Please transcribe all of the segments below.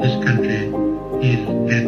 This country is at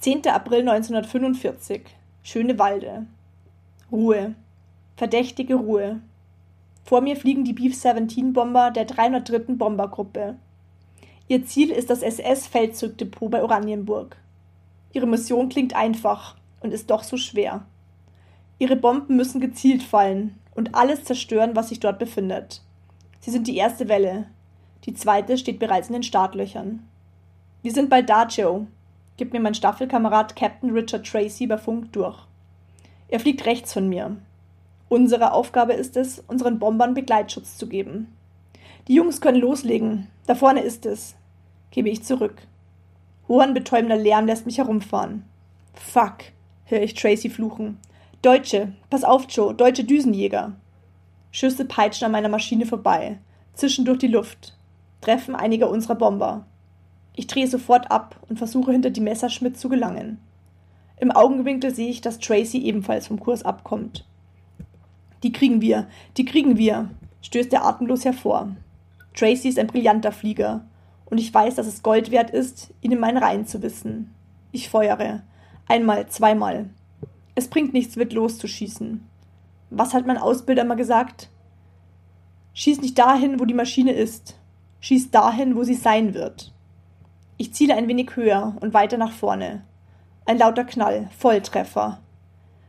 Zehnter April 1945. Schöne Walde. Ruhe. Verdächtige Ruhe. Vor mir fliegen die Beef-17-Bomber der 303. Bombergruppe. Ihr Ziel ist das SS-Feldzugdepot bei Oranienburg. Ihre Mission klingt einfach und ist doch so schwer. Ihre Bomben müssen gezielt fallen und alles zerstören, was sich dort befindet. Sie sind die erste Welle. Die zweite steht bereits in den Startlöchern. Wir sind bald da, Joe, gibt mir mein Staffelkamerad Captain Richard Tracy über Funk durch. Er fliegt rechts von mir. Unsere Aufgabe ist es, unseren Bombern Begleitschutz zu geben. Die Jungs können loslegen. Da vorne ist es. Gebe ich zurück. Ohrenbetäubender Lärm lässt mich herumfahren. Fuck, höre ich Tracy fluchen. Deutsche, pass auf, Joe, deutsche Düsenjäger. Schüsse peitschen an meiner Maschine vorbei, zischen durch die Luft, treffen einige unserer Bomber. Ich drehe sofort ab und versuche hinter die Messerschmidt zu gelangen. Im Augenwinkel sehe ich, dass Tracy ebenfalls vom Kurs abkommt. Die kriegen wir, die kriegen wir, stößt er atemlos hervor. Tracy ist ein brillanter Flieger, und ich weiß, dass es Gold wert ist, ihn in meinen Reihen zu wissen. Ich feuere. Einmal, zweimal. Es bringt nichts, wild loszuschießen. Was hat mein Ausbilder mal gesagt? Schieß nicht dahin, wo die Maschine ist. Schieß dahin, wo sie sein wird. Ich ziele ein wenig höher und weiter nach vorne. Ein lauter Knall, Volltreffer.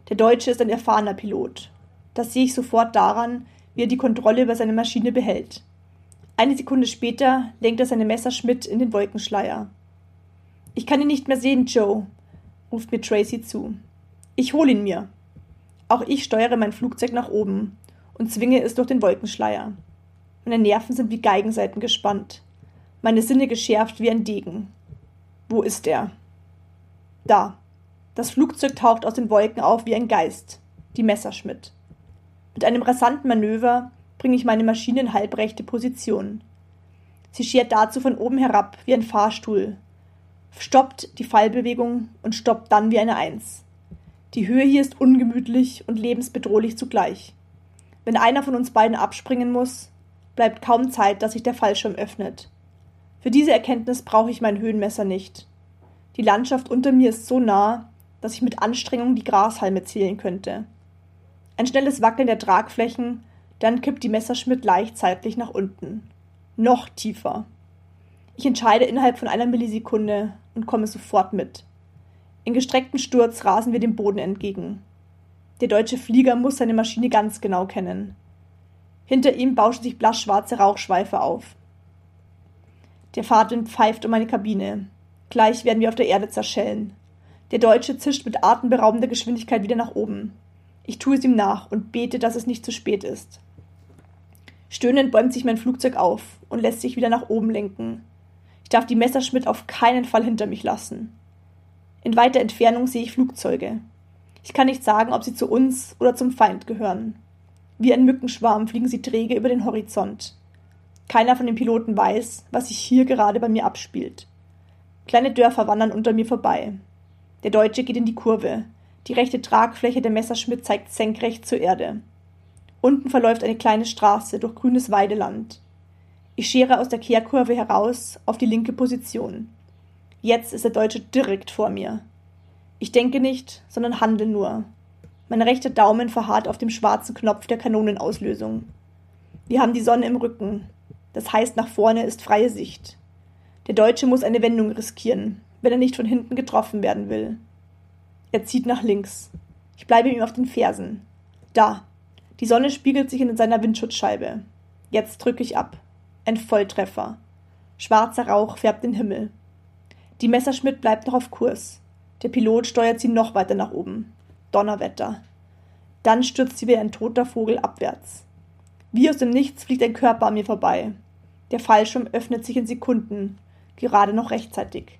Der Deutsche ist ein erfahrener Pilot. Das sehe ich sofort daran, wie er die Kontrolle über seine Maschine behält. Eine Sekunde später lenkt er seine Messerschmidt in den Wolkenschleier. Ich kann ihn nicht mehr sehen, Joe, ruft mir Tracy zu. Ich hol ihn mir. Auch ich steuere mein Flugzeug nach oben und zwinge es durch den Wolkenschleier. Meine Nerven sind wie Geigenseiten gespannt, meine Sinne geschärft wie ein Degen. Wo ist er? Da. Das Flugzeug taucht aus den Wolken auf wie ein Geist, die Messerschmidt. Mit einem rasanten Manöver bringe ich meine Maschine in halbrechte Position. Sie schert dazu von oben herab wie ein Fahrstuhl, stoppt die Fallbewegung und stoppt dann wie eine Eins. Die Höhe hier ist ungemütlich und lebensbedrohlich zugleich. Wenn einer von uns beiden abspringen muss, bleibt kaum Zeit, dass sich der Fallschirm öffnet. Für diese Erkenntnis brauche ich mein Höhenmesser nicht. Die Landschaft unter mir ist so nah, dass ich mit Anstrengung die Grashalme zählen könnte. Ein schnelles Wackeln der Tragflächen, dann kippt die Messerschmidt leicht seitlich nach unten. Noch tiefer. Ich entscheide innerhalb von einer Millisekunde und komme sofort mit. In gestrecktem Sturz rasen wir dem Boden entgegen. Der deutsche Flieger muss seine Maschine ganz genau kennen. Hinter ihm bauschen sich blassschwarze Rauchschweife auf. Der Fahrtwind pfeift um meine Kabine. Gleich werden wir auf der Erde zerschellen. Der Deutsche zischt mit atemberaubender Geschwindigkeit wieder nach oben. Ich tue es ihm nach und bete, dass es nicht zu spät ist. Stöhnend bäumt sich mein Flugzeug auf und lässt sich wieder nach oben lenken. Ich darf die Messerschmidt auf keinen Fall hinter mich lassen. In weiter Entfernung sehe ich Flugzeuge. Ich kann nicht sagen, ob sie zu uns oder zum Feind gehören. Wie ein Mückenschwarm fliegen sie träge über den Horizont. Keiner von den Piloten weiß, was sich hier gerade bei mir abspielt. Kleine Dörfer wandern unter mir vorbei. Der Deutsche geht in die Kurve. Die rechte Tragfläche der Messerschmidt zeigt senkrecht zur Erde. Unten verläuft eine kleine Straße durch grünes Weideland. Ich schere aus der Kehrkurve heraus auf die linke Position. Jetzt ist der Deutsche direkt vor mir. Ich denke nicht, sondern handle nur. Mein rechter Daumen verharrt auf dem schwarzen Knopf der Kanonenauslösung. Wir haben die Sonne im Rücken. Das heißt, nach vorne ist freie Sicht. Der Deutsche muss eine Wendung riskieren, wenn er nicht von hinten getroffen werden will. Er zieht nach links. Ich bleibe ihm auf den Fersen. Da. Die Sonne spiegelt sich in seiner Windschutzscheibe. Jetzt drücke ich ab. Ein Volltreffer. Schwarzer Rauch färbt den Himmel. Die Messerschmidt bleibt noch auf Kurs. Der Pilot steuert sie noch weiter nach oben. Donnerwetter. Dann stürzt sie wie ein toter Vogel abwärts. Wie aus dem Nichts fliegt ein Körper an mir vorbei. Der Fallschirm öffnet sich in Sekunden, gerade noch rechtzeitig.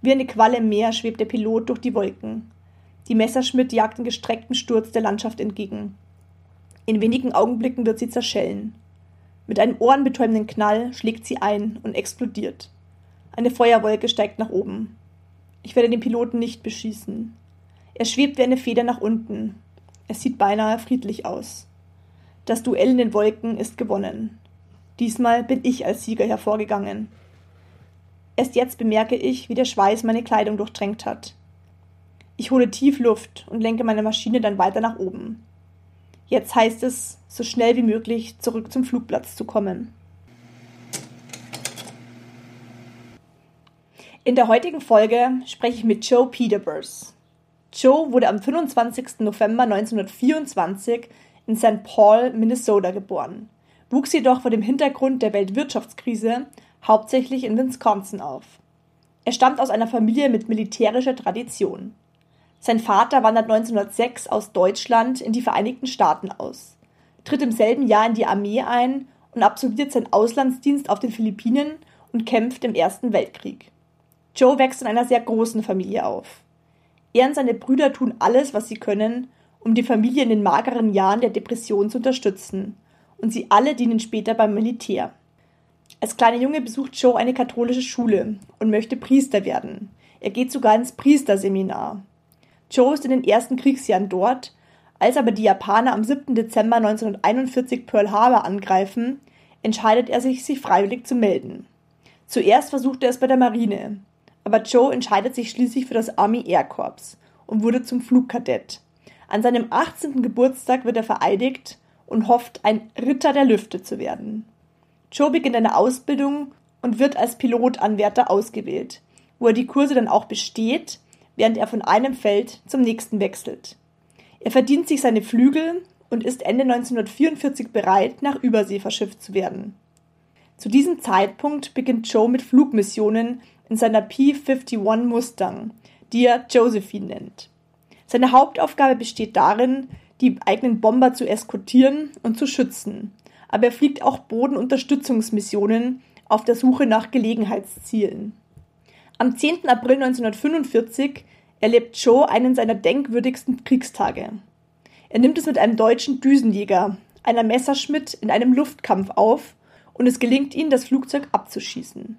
Wie eine Qualle im Meer schwebt der Pilot durch die Wolken. Die Messerschmidt jagt den gestreckten Sturz der Landschaft entgegen. In wenigen Augenblicken wird sie zerschellen. Mit einem ohrenbetäubenden Knall schlägt sie ein und explodiert. Eine Feuerwolke steigt nach oben. Ich werde den Piloten nicht beschießen. Er schwebt wie eine Feder nach unten. Es sieht beinahe friedlich aus. Das Duell in den Wolken ist gewonnen. Diesmal bin ich als Sieger hervorgegangen. Erst jetzt bemerke ich, wie der Schweiß meine Kleidung durchtränkt hat. Ich hole tief Luft und lenke meine Maschine dann weiter nach oben. Jetzt heißt es, so schnell wie möglich zurück zum Flugplatz zu kommen. In der heutigen Folge spreche ich mit Joe Peterburs. Joe wurde am 25. November 1924 in St. Paul, Minnesota geboren, wuchs jedoch vor dem Hintergrund der Weltwirtschaftskrise hauptsächlich in Wisconsin auf. Er stammt aus einer Familie mit militärischer Tradition. Sein Vater wandert 1906 aus Deutschland in die Vereinigten Staaten aus, tritt im selben Jahr in die Armee ein und absolviert seinen Auslandsdienst auf den Philippinen und kämpft im Ersten Weltkrieg. Joe wächst in einer sehr großen Familie auf. Er und seine Brüder tun alles, was sie können, um die Familie in den mageren Jahren der Depression zu unterstützen, und sie alle dienen später beim Militär. Als kleiner Junge besucht Joe eine katholische Schule und möchte Priester werden. Er geht sogar ins Priesterseminar. Joe ist in den ersten Kriegsjahren dort, als aber die Japaner am 7. Dezember 1941 Pearl Harbor angreifen, entscheidet er sich, sich freiwillig zu melden. Zuerst versucht er es bei der Marine, aber Joe entscheidet sich schließlich für das Army Air Corps und wurde zum Flugkadett. An seinem 18. Geburtstag wird er vereidigt und hofft, ein Ritter der Lüfte zu werden. Joe beginnt eine Ausbildung und wird als Pilotanwärter ausgewählt, wo er die Kurse dann auch besteht, während er von einem Feld zum nächsten wechselt. Er verdient sich seine Flügel und ist Ende 1944 bereit, nach Übersee verschifft zu werden. Zu diesem Zeitpunkt beginnt Joe mit Flugmissionen in seiner P-51 Mustang, die er Josephine nennt. Seine Hauptaufgabe besteht darin, die eigenen Bomber zu eskortieren und zu schützen, aber er fliegt auch Bodenunterstützungsmissionen auf der Suche nach Gelegenheitszielen. Am 10. April 1945 erlebt Joe einen seiner denkwürdigsten Kriegstage. Er nimmt es mit einem deutschen Düsenjäger, einer Messerschmidt, in einem Luftkampf auf und es gelingt ihm, das Flugzeug abzuschießen.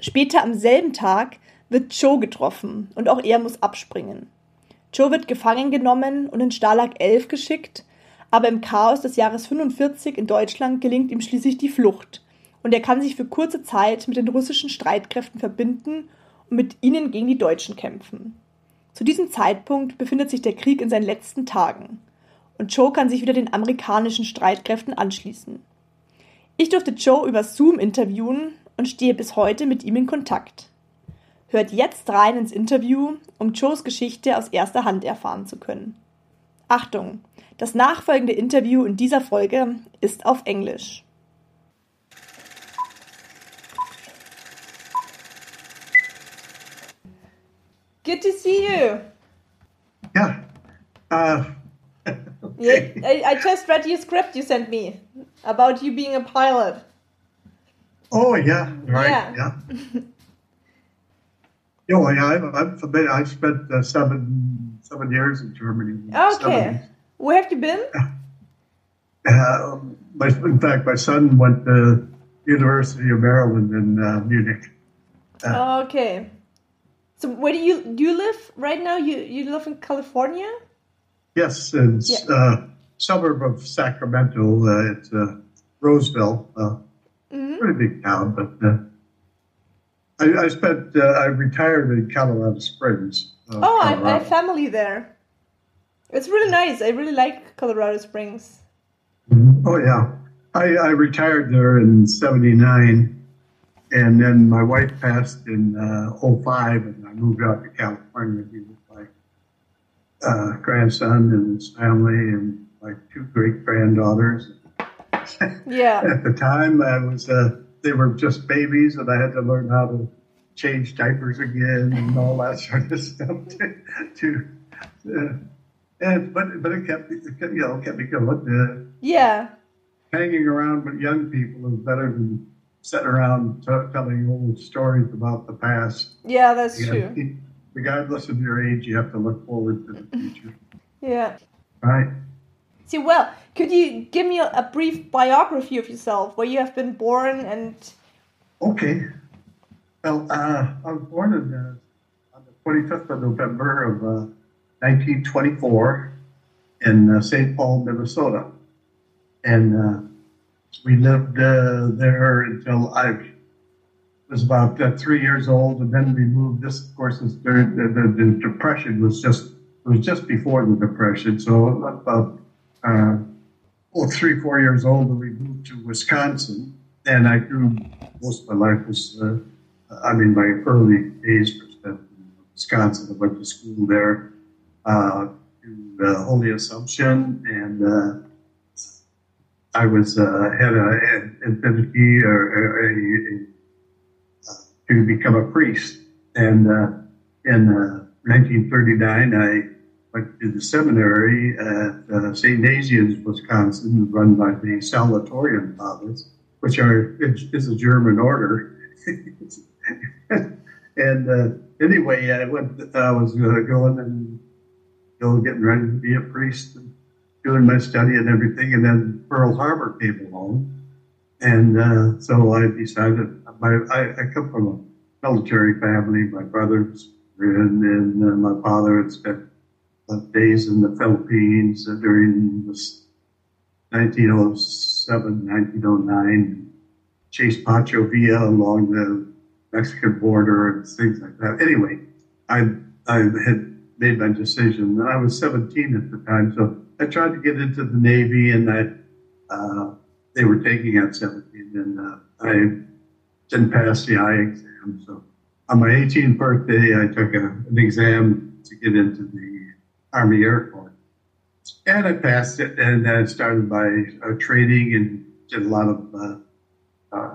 Später am selben Tag wird Joe getroffen und auch er muss abspringen. Joe wird gefangen genommen und in Stalag 11 geschickt, aber im Chaos des Jahres 45 in Deutschland gelingt ihm schließlich die Flucht und er kann sich für kurze Zeit mit den russischen Streitkräften verbinden und mit ihnen gegen die Deutschen kämpfen. Zu diesem Zeitpunkt befindet sich der Krieg in seinen letzten Tagen und Joe kann sich wieder den amerikanischen Streitkräften anschließen. Ich durfte Joe über Zoom interviewen und stehe bis heute mit ihm in Kontakt. Hört jetzt rein ins Interview, um Joes Geschichte aus erster Hand erfahren zu können. Achtung, das nachfolgende Interview in dieser Folge ist auf Englisch. Good to see you. Yeah. Uh, Yeah, I, I just read your script you sent me about you being a pilot. oh, yeah. Right. Yeah. Yeah. Well, yeah, I'm, I'm familiar. I spent uh, seven seven years in Germany. in Okay. Where have you been? Uh, my, in fact, my son went to University of Maryland in uh, Munich. Okay. So where do you do you live right now? You you live in California? Yes, it's Yeah. uh, suburb of Sacramento. Uh, it's uh, Roseville, uh, Mhm. pretty big town. But uh, I, I spent. Uh, I retired in Colorado Springs. Uh, Oh, I, I have family there. It's really nice. I really like Colorado Springs. Oh yeah, I, I, retired there in 79, and then my wife passed in uh, 05, and I moved out to California to be with my uh, grandson and his family and my two great granddaughters. Yeah. At the time, I was uh, they were just babies, and I had to learn how to change diapers again and all that sort of stuff. To, to uh, and but but it kept it kept, you know kept me going. Uh, Yeah. hanging around with young people is better than sitting around t- telling old stories about the past. Yeah, that's You true. know, regardless of your age, you have to look forward to the future, Yeah. right? See, well, could you give me a, brief biography of yourself, where you have been born and Okay. Well, uh, I was born in, uh, on the 25th of November of uh, 1924 in uh, St. Paul, Minnesota. And uh, we lived uh, there until I was about three years old, and then we moved. This, of course, is the, the, the Depression was just it was just before the Depression, so about uh, oh, three, four years old, and we moved to Wisconsin. And I grew most of my life was, uh, I mean, my early days were spent in Wisconsin. I went to school there, uh, to uh, Holy Assumption, and uh, I was uh, had a an affinity or a, to become a priest. And in uh, 1939, I went to the seminary at uh, St. Nazianz, Wisconsin, run by the Salvatorian Fathers, which are is a German order. and uh, anyway, I went. I was uh, going and know, getting ready to be a priest and doing my study and everything. And then Pearl Harbor came along, and uh, so I decided. My I, I come from a military family. My brothers were in, and uh, my father had spent days in the Philippines uh, during this 1907, 1909, chased Pancho Villa along the Mexican border and things like that. Anyway, I I had made my decision. I was 17 at the time, so I tried to get into the Navy, and I uh, they were taking at 17, and uh, I didn't pass the eye exam. So on my 18th birthday, I took a, an exam to get into the Army Air Corps. And I passed it, and I started by uh, training and did a lot of uh, uh,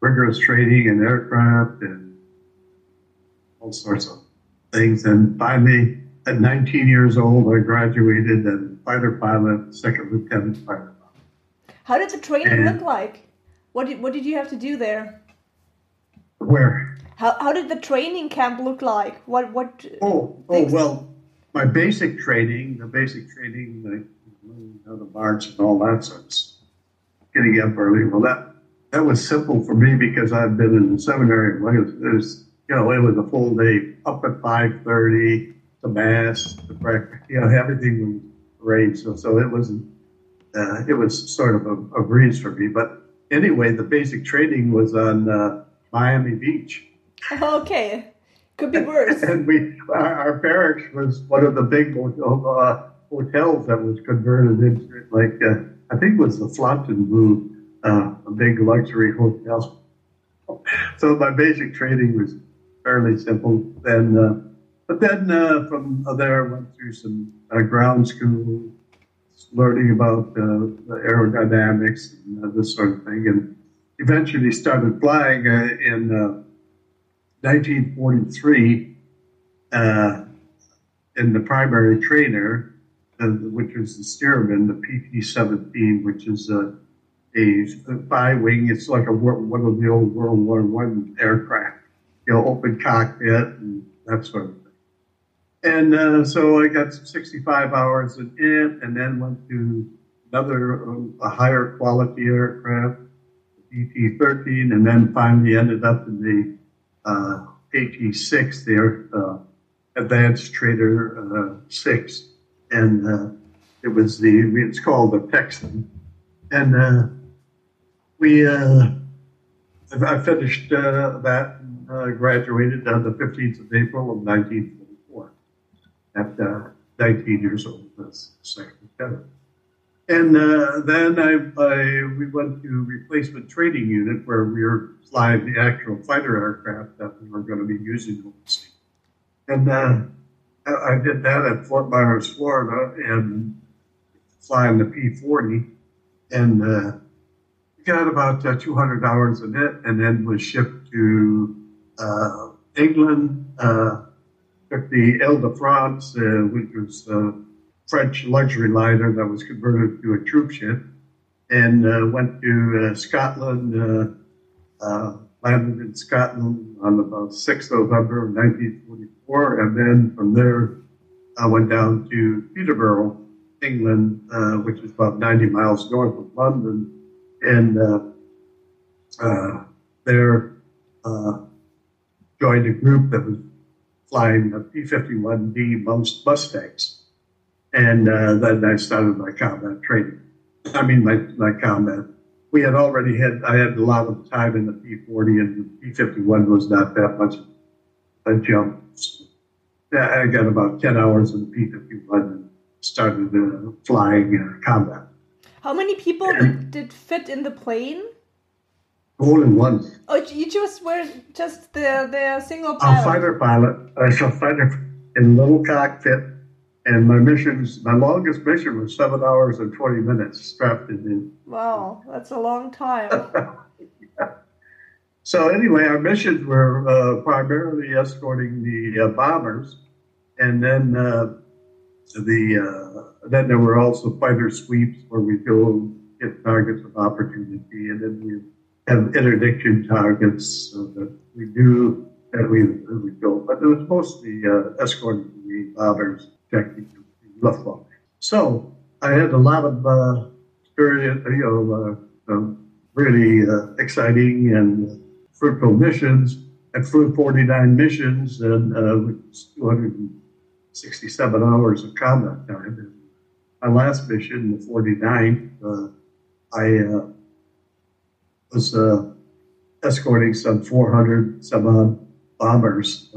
rigorous training in aircraft and all sorts of things. And finally, at 19 years old, I graduated as fighter pilot, second lieutenant fighter pilot. how did the training And- look like? What did what did you have to do there? Where? How how did the training camp look like? What what? Oh, oh well, my basic training, the basic training, like learning march and all that stuff, getting up early. Well, that that was simple for me because I've been in the seminary. It was, you know, it was a full day up at five thirty to mass, to breakfast. You know, everything was arranged. So, so it wasn't. Uh, it was sort of a, a breeze for me. But anyway, the basic training was on uh, Miami Beach. Okay, could be worse. and we our, our barracks was one of the big uh, hotels that was converted into like uh, I think it was the Fontainebleau, uh, a big luxury hotel. So my basic training was fairly simple. Then, uh, but then uh, from there I went through some uh, ground school, learning about uh, the aerodynamics and this sort of thing, and eventually started flying in. Uh, 1943 uh, in the primary trainer, which was the Stearman, the PT-17, which is a, a bi-wing. It's like a one of the old World War One aircraft, you know, open cockpit and that sort of thing. And uh, so I got 65 hours in it, and then went to another um, a higher quality aircraft, the PT-13, and then finally ended up in the uh, AT6 there, uh, Advanced Trainer uh, 6. And uh, it was the, it's called the Texan. And uh, we, uh, I finished uh, that, and, graduated on the 15th of April of 1944 at uh, 19 years old as second lieutenant. And uh, then I, I we went to replacement training unit where we were flying the actual fighter aircraft that we were going to be using overseas. And uh, I, did that at Fort Myers, Florida, and flying the P-40, and uh, got about uh, 200 hours in it, and then was shipped to uh, England. Uh, took the Ile de France, uh, which was French luxury liner that was converted to a troop ship, and uh, went to uh, Scotland. Uh, uh, landed in Scotland on about 6th November 1944, and then from there I went down to Peterborough, England, uh, which is about 90 miles north of London, and uh, there joined a group that was flying the P-51D Mus- Mustangs, and uh, then I started my combat training. I mean, my, my combat. We had already had, I had a lot of time in the P-40, and the P-51 was not that much a jump. I got about 10 hours in the P-51 and started uh, flying uh, combat. How many people did, did fit in the plane? All in one. Oh, you just were just the the single pilot. a fighter pilot. A fighter in little cockpit, and my missions, my longest mission was seven hours and twenty minutes strapped in. Wow, that's a long time. So anyway, our missions were uh, primarily escorting the uh, bombers, and then uh, the uh, then there were also fighter sweeps where we go hit targets of opportunity, and then we have interdiction targets so that we do that we that we go. But it was mostly uh, escorting the bombers, the Luftwaffe. So I had a lot of uh, you know, uh, um, really uh, exciting and fruitful missions. I flew 49 missions and uh, 267 hours of combat time. My last mission, the 49th, uh, I uh, was uh, escorting some 400 some odd bombers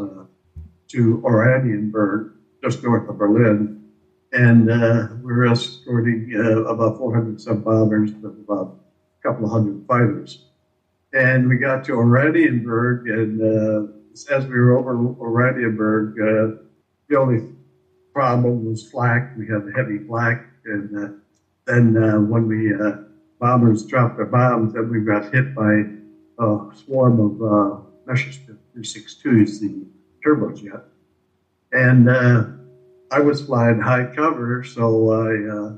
to Oranienburg, just north of Berlin. And uh, we were escorting uh, about 400 some bombers with about a couple of hundred fighters. And we got to Oranienburg, and uh, as we were over Oranienburg, uh, the only problem was flak. We had heavy flak, and uh, then when we bombers dropped their bombs, then we got hit by a swarm of uh, Messerschmitt 362s, the turbojet, and uh, I was flying high cover, so I. Uh,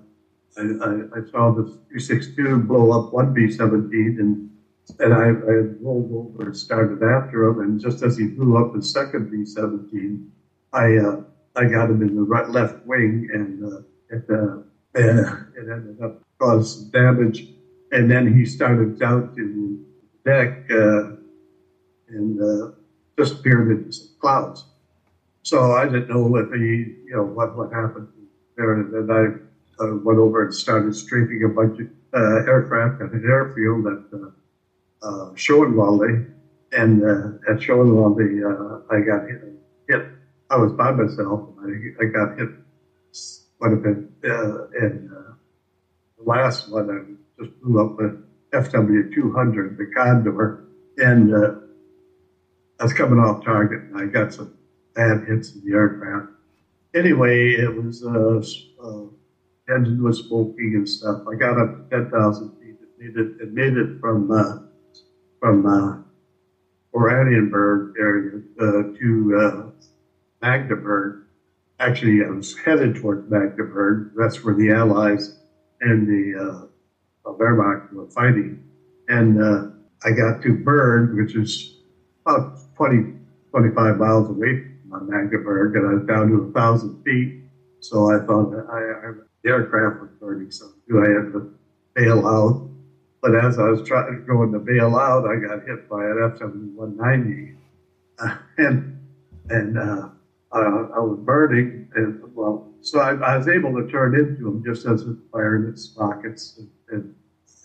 I, I, saw the 362 blow up one B-17 and and I, I rolled over and started after him. And just as he blew up his second B-17, I uh, I got him in the right left wing, and uh, it, uh, it ended up causing damage. And then he started down to the deck uh, and disappeared into some clouds. So I didn't know if he, you know, what what happened there. And then I uh, went over and started strafing a bunch of uh, aircraft at an airfield at uh, uh, Schoenwalde, and uh, at Schoenwalde, uh, I got hit, hit. I was by myself, and I, I got hit quite a bit. Uh, and uh, the last one, I just blew up a FW 200, the Condor, and uh, I was coming off target, and I got some bad into the aircraft. Anyway, it was uh, uh, engine was smoking and stuff. I got up to 10,000 feet. It made it, it made it from uh, from uh, Oranienburg area uh, to uh, Magdeburg. Actually, I was headed towards Magdeburg. That's where the Allies and the uh, Wehrmacht were fighting. And uh, I got to Burg, which is about 20, 25 miles away from Magdeburg, and I was down to a thousand feet. So I thought that I, I, the aircraft was burning, so do I have to bail out? But as I was trying going to bail out, I got hit by an F-7190, uh, and and uh, uh, I was burning. And well, so I, I, was able to turn into him just as it fired its rockets, and, and,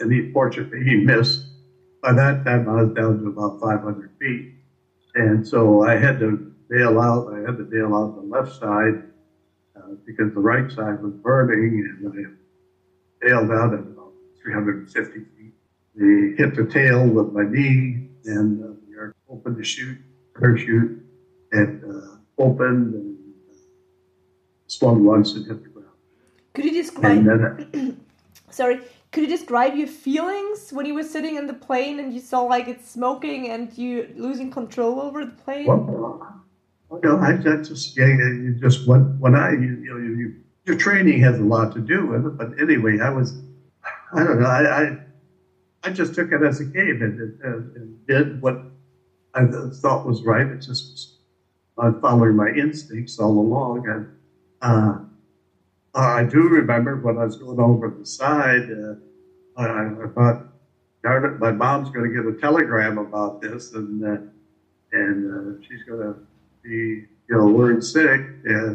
and he fortunately he missed. By that time, I was down to about 500 feet, and so I had to bail out. I had to bail out the left side uh, because the right side was burning, and I bailed out at about 350 feet. We hit the tail with my knee, and uh, we are open to shoot, parachute, and uh, opened and uh, swung once and hit the ground. Could you describe? then Sorry. Could you describe your feelings when you were sitting in the plane and you saw like it's smoking and you losing control over the plane? Well, uh, no, I, just yeah, you just when when I you, you know you, your training has a lot to do with it. But anyway, I was I don't know I I, I just took it as a game and, and, and did what I thought was right. It just was uh, following my instincts all along. And uh, I do remember when I was going over the side, uh, I, I thought, darn it, my mom's going to get a telegram about this, and uh, and uh, she's going to be, you know, word sick. Uh,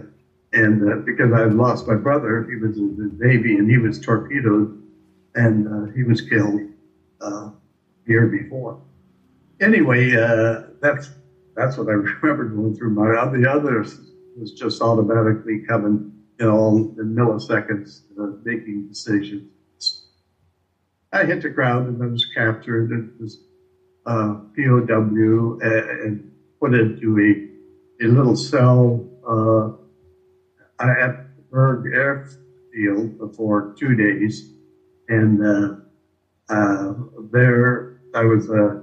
and uh, because I lost my brother, he was in the Navy and he was torpedoed and uh, he was killed uh, year before. Anyway, uh, that's that's what I remember going through. My the others was just automatically coming, you know, in milliseconds, uh, making decisions. I hit the ground and I was captured and was uh, POW and, and put into a, a little cell uh, at Burg Airfield for two days. And uh, uh, there I was uh,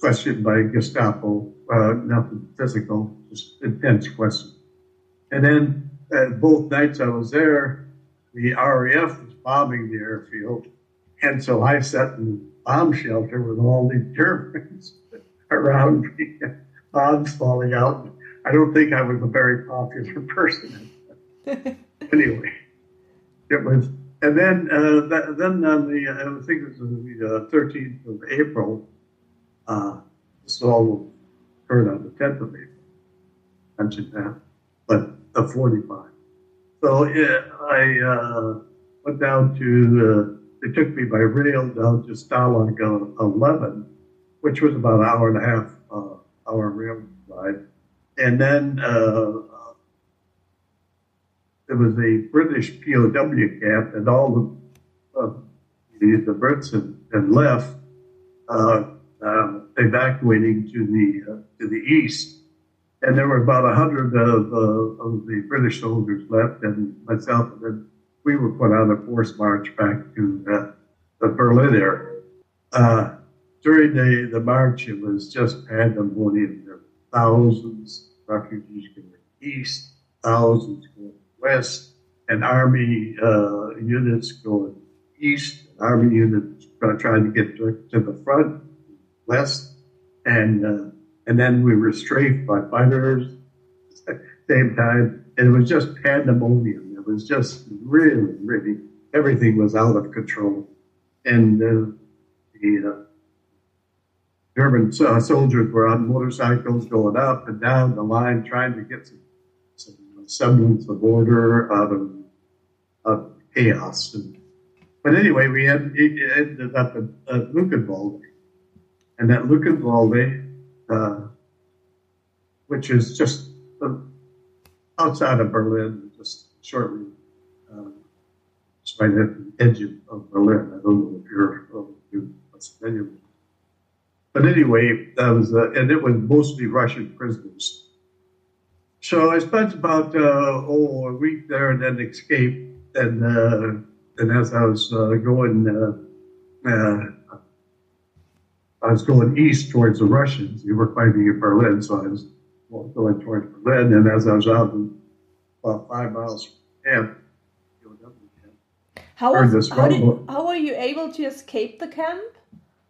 questioned by Gestapo, uh, nothing physical, just intense questions. And then both nights I was there, the RAF was bombing the airfield. And so I sat in bomb shelter with all these Germans around me, bombs falling out. I don't think I was a very popular person. anyway, it was. And then, uh, that, then on the, uh, I think it was the uh, 13th of April, uh, this all occurred on the 10th of April. Mentioned that, but a 45. So yeah, I uh, went down to, uh, they took me by rail down to Stalag 11, which was about an hour and a half uh, hour rail ride. And then uh, there was a British POW camp, and all the uh, the, Brits had, had left, uh, uh, evacuating to the uh, to the east, and there were about a hundred of, uh, of the British soldiers left, and myself, and then we were put on a forced march back to the Berlin area. Uh, during the, the march, it was just pandemonium. Thousands of refugees going east, thousands going west, and army uh, units going east, army units trying to get to, to the front, west, and uh, and then we were strafed by fighters at the same time, it was just pandemonium. It was just really, really everything was out of control, and uh, the uh, German uh, soldiers were on motorcycles going up and down the line trying to get some, some semblance of order out of, of chaos. And, but anyway, we had, ended up at, at Luckenwalde. And at Luckenwalde, uh, which is just uh, outside of Berlin, just shortly uh, right at the edge of, Berlin. I don't know if you're, you're familiar with it. But anyway, that was, uh, and it was mostly Russian prisoners. So I spent about uh, oh a week there and then escaped. And uh, and as I was uh, going, uh, uh, I was going east towards the Russians. They were fighting in Berlin, so I was going towards Berlin. And as I was out about five miles from camp, camp, How, was, this how, did, how were you able to escape the camp?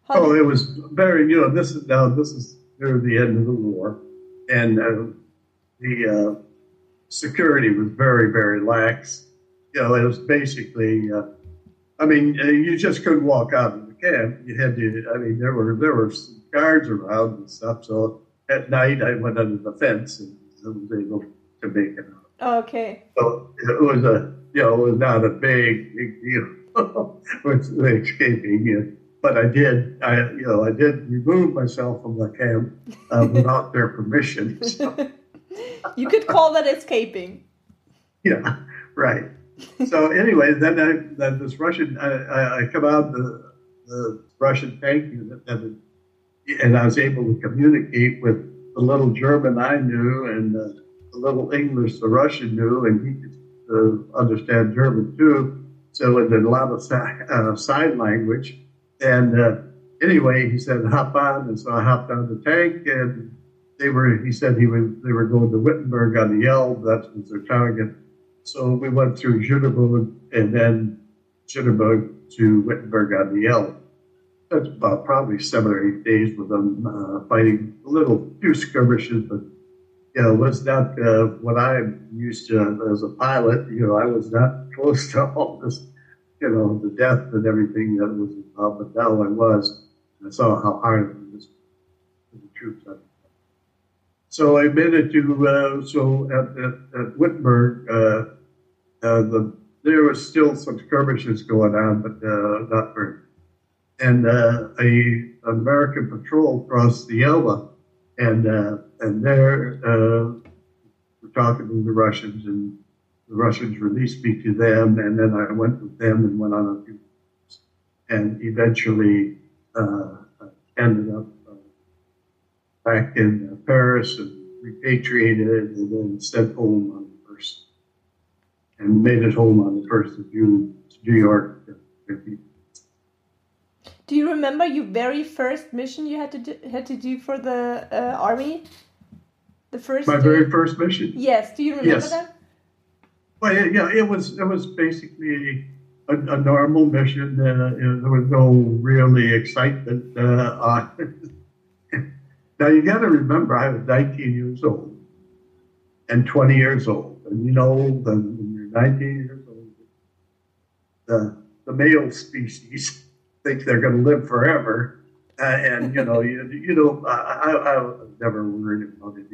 How Oh, did- it was very, you know, this is now, this is near the end of the war. And uh, the uh, security was very, very lax. You know, it was basically, uh, I mean, uh, you just couldn't walk out of the camp. You had to, I mean, there were, there were some guards around and stuff. So at night I went under the fence and I was able to make it out. okay. So it was a, you know, it was not a big, big deal with the escaping. You know. But I did, I, you know, I did remove myself from the camp uh, without their permission. So, You could call that escaping. yeah, right. so anyway, then I, then this Russian, I, I, come out the, the Russian tank unit, and, and I was able to communicate with the little German I knew and uh, the little English the Russian knew, and he could uh, understand German too. So it did a lot of si- uh, sign language. And uh, anyway, he said hop on, and so I hopped on the tank, and they were. He said he was. They were going to Wittenberg on the Elbe. That was their target. So we went through Jüterbog and then Jüterbog to Wittenberg on the Elbe. That's about probably seven or eight days with them uh, fighting a little few skirmishes, but you know, it was not uh, what I'm used to as a pilot. You know, I was not close to all this, you know, the death and everything that was involved, but now I was. I saw how hard it was for the troops. So I made it to, uh, so at, at, at Wittenberg, uh, uh, the, there was still some skirmishes going on, but uh, not very. And uh, a an American patrol crossed the Elbe, and uh, and there we're talking to the Russians, and the Russians released me to them, and then I went with them and went on a few, and eventually uh, ended up uh, back in uh, Paris and repatriated and then sent home on the first, and made it home on the first of June to New York. Do you remember your very first mission you had to do, had to do for the uh, army? The first. My very first mission. Yes. Do you remember Yes. that? Well, yeah, yeah, it was it was basically a, a normal mission. Uh, there was no really excitement. Uh, now you got to remember, I was 19 years old and 20 years old, and you know, when you're 19 years old, the the male species think they're going to live forever, uh, and you know, you, you know, I, I, I never worried about. It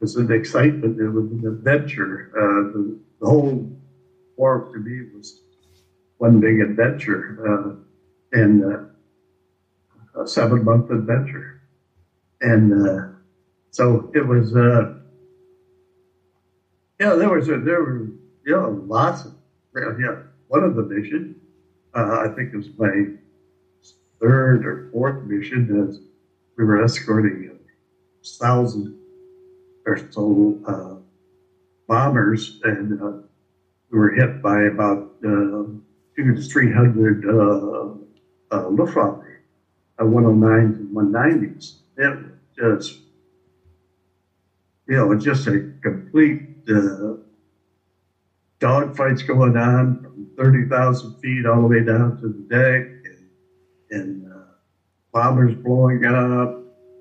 was an excitement. It was an adventure. Uh, the, the whole war to me was one big adventure uh, and uh, a seven month adventure. And uh, so it was, uh, yeah, there was, a, there were, you know, lots of, yeah, one of the missions, uh, I think it was my third or fourth mission as we were escorting a so uh, bombers, and uh, we were hit by about uh, two to three hundred uh, uh, Luftwaffe uh, 109s and 190s. It just, you know, just a complete uh, dogfights going on from 30,000 feet all the way down to the deck, and, and uh, bombers blowing up,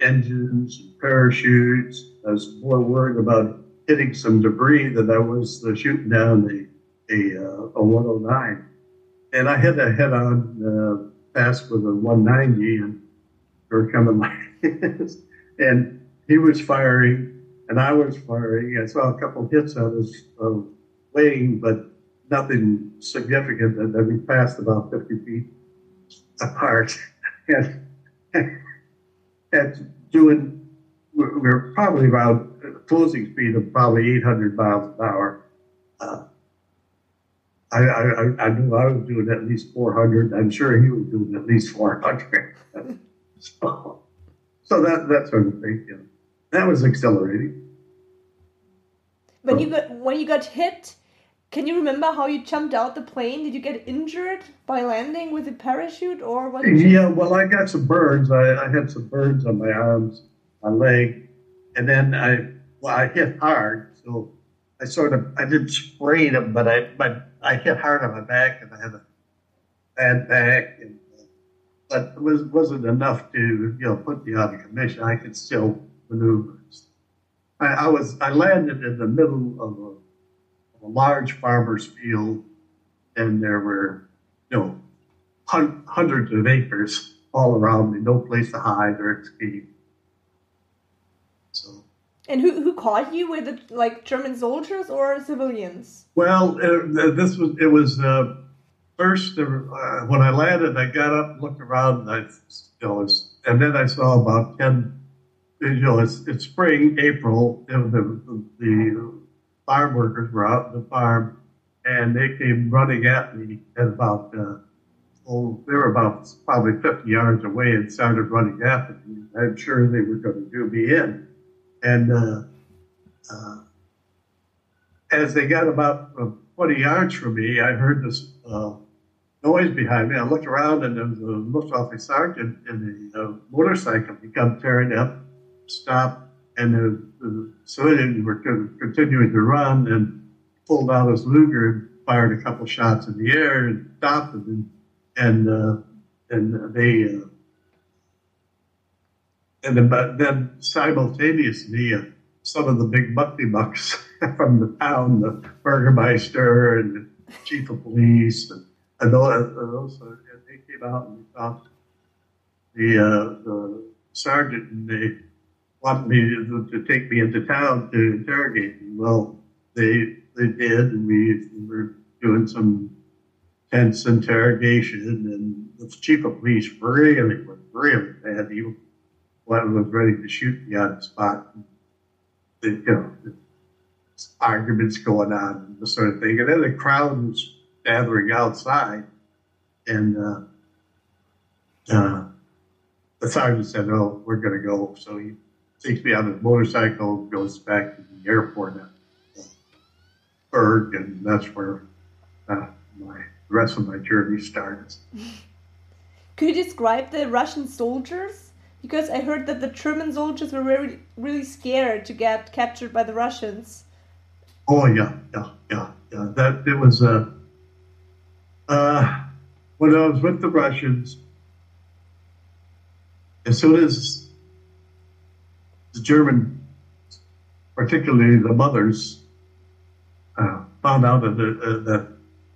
engines, and parachutes. I was more worried about hitting some debris than I was uh, shooting down a, a, uh, a 109. And I had a head on uh, pass with a 190, and were coming like this. And he was firing, and I was firing. I saw a couple hits on his uh, but nothing significant. And then we passed about 50 feet apart. and, and doing, we're we're probably around closing speed of probably 800 miles an hour. Uh, I, I, I- knew I was doing at least 400. I'm sure he was doing at least 400. so, so that, that sort of thing, know. That was exhilarating. When you got when you got hit, can you remember how you jumped out the plane? Did you get injured by landing with a parachute, or what? Yeah, well, I got some burns. I, I had some burns on my arms, my leg, and then I well, I hit hard. So I sort of I didn't sprain them, but I but I hit hard on my back, and I had a bad back, and but it was wasn't enough to you know put me out of commission. I could still maneuver. I, I was I landed in the middle of a, of a large farmer's field, and there were you know hun- hundreds of acres all around me, no place to hide or escape. And who who caught you? Were the like German soldiers or civilians? well, uh, this was it was uh, first uh, when I landed, I got up, and looked around, and I, you know, and then I saw about ten. You know, it's, it's spring, April. Know, the, the farm workers were out in the farm, and they came running at me at about, uh, oh, they were about probably 50 yards away and started running after me. I'm sure they were going to do me in. And uh, uh, as they got about uh, 20 yards from me, I heard this uh, noise behind me. I looked around and there was a Luftwaffe sergeant in a uh, motorcycle. He come tearing up, stopped, and the, the were con- continuing to run and pulled out his Luger and fired a couple shots in the air and stopped them. And, and, uh, and they, and then, simultaneously, uh, some of the big bucky bucks from the town, the Burgermeister and the chief of police, and, and those, uh, they came out and talked the, uh, the sergeant, and they wanted me to, to take me into town to interrogate me. Well, they they did, and we, we were doing some tense interrogation, and the chief of police really was really bad. He was ready to shoot me on the spot. You know, arguments going on this sort of thing. And then the crowd was gathering outside, and uh, uh, the sergeant said, "Oh, we're going to go." So he takes me on his motorcycle, goes back to the airport at uh, Burg, and that's where uh, my the rest of my journey started. Could you describe the Russian soldiers? Because I heard that the German soldiers were really, really scared to get captured by the Russians. Oh yeah, yeah, yeah, yeah. That it was. Uh, uh, when I was with the Russians, as soon as the German, particularly the mothers, uh, found out that, uh, that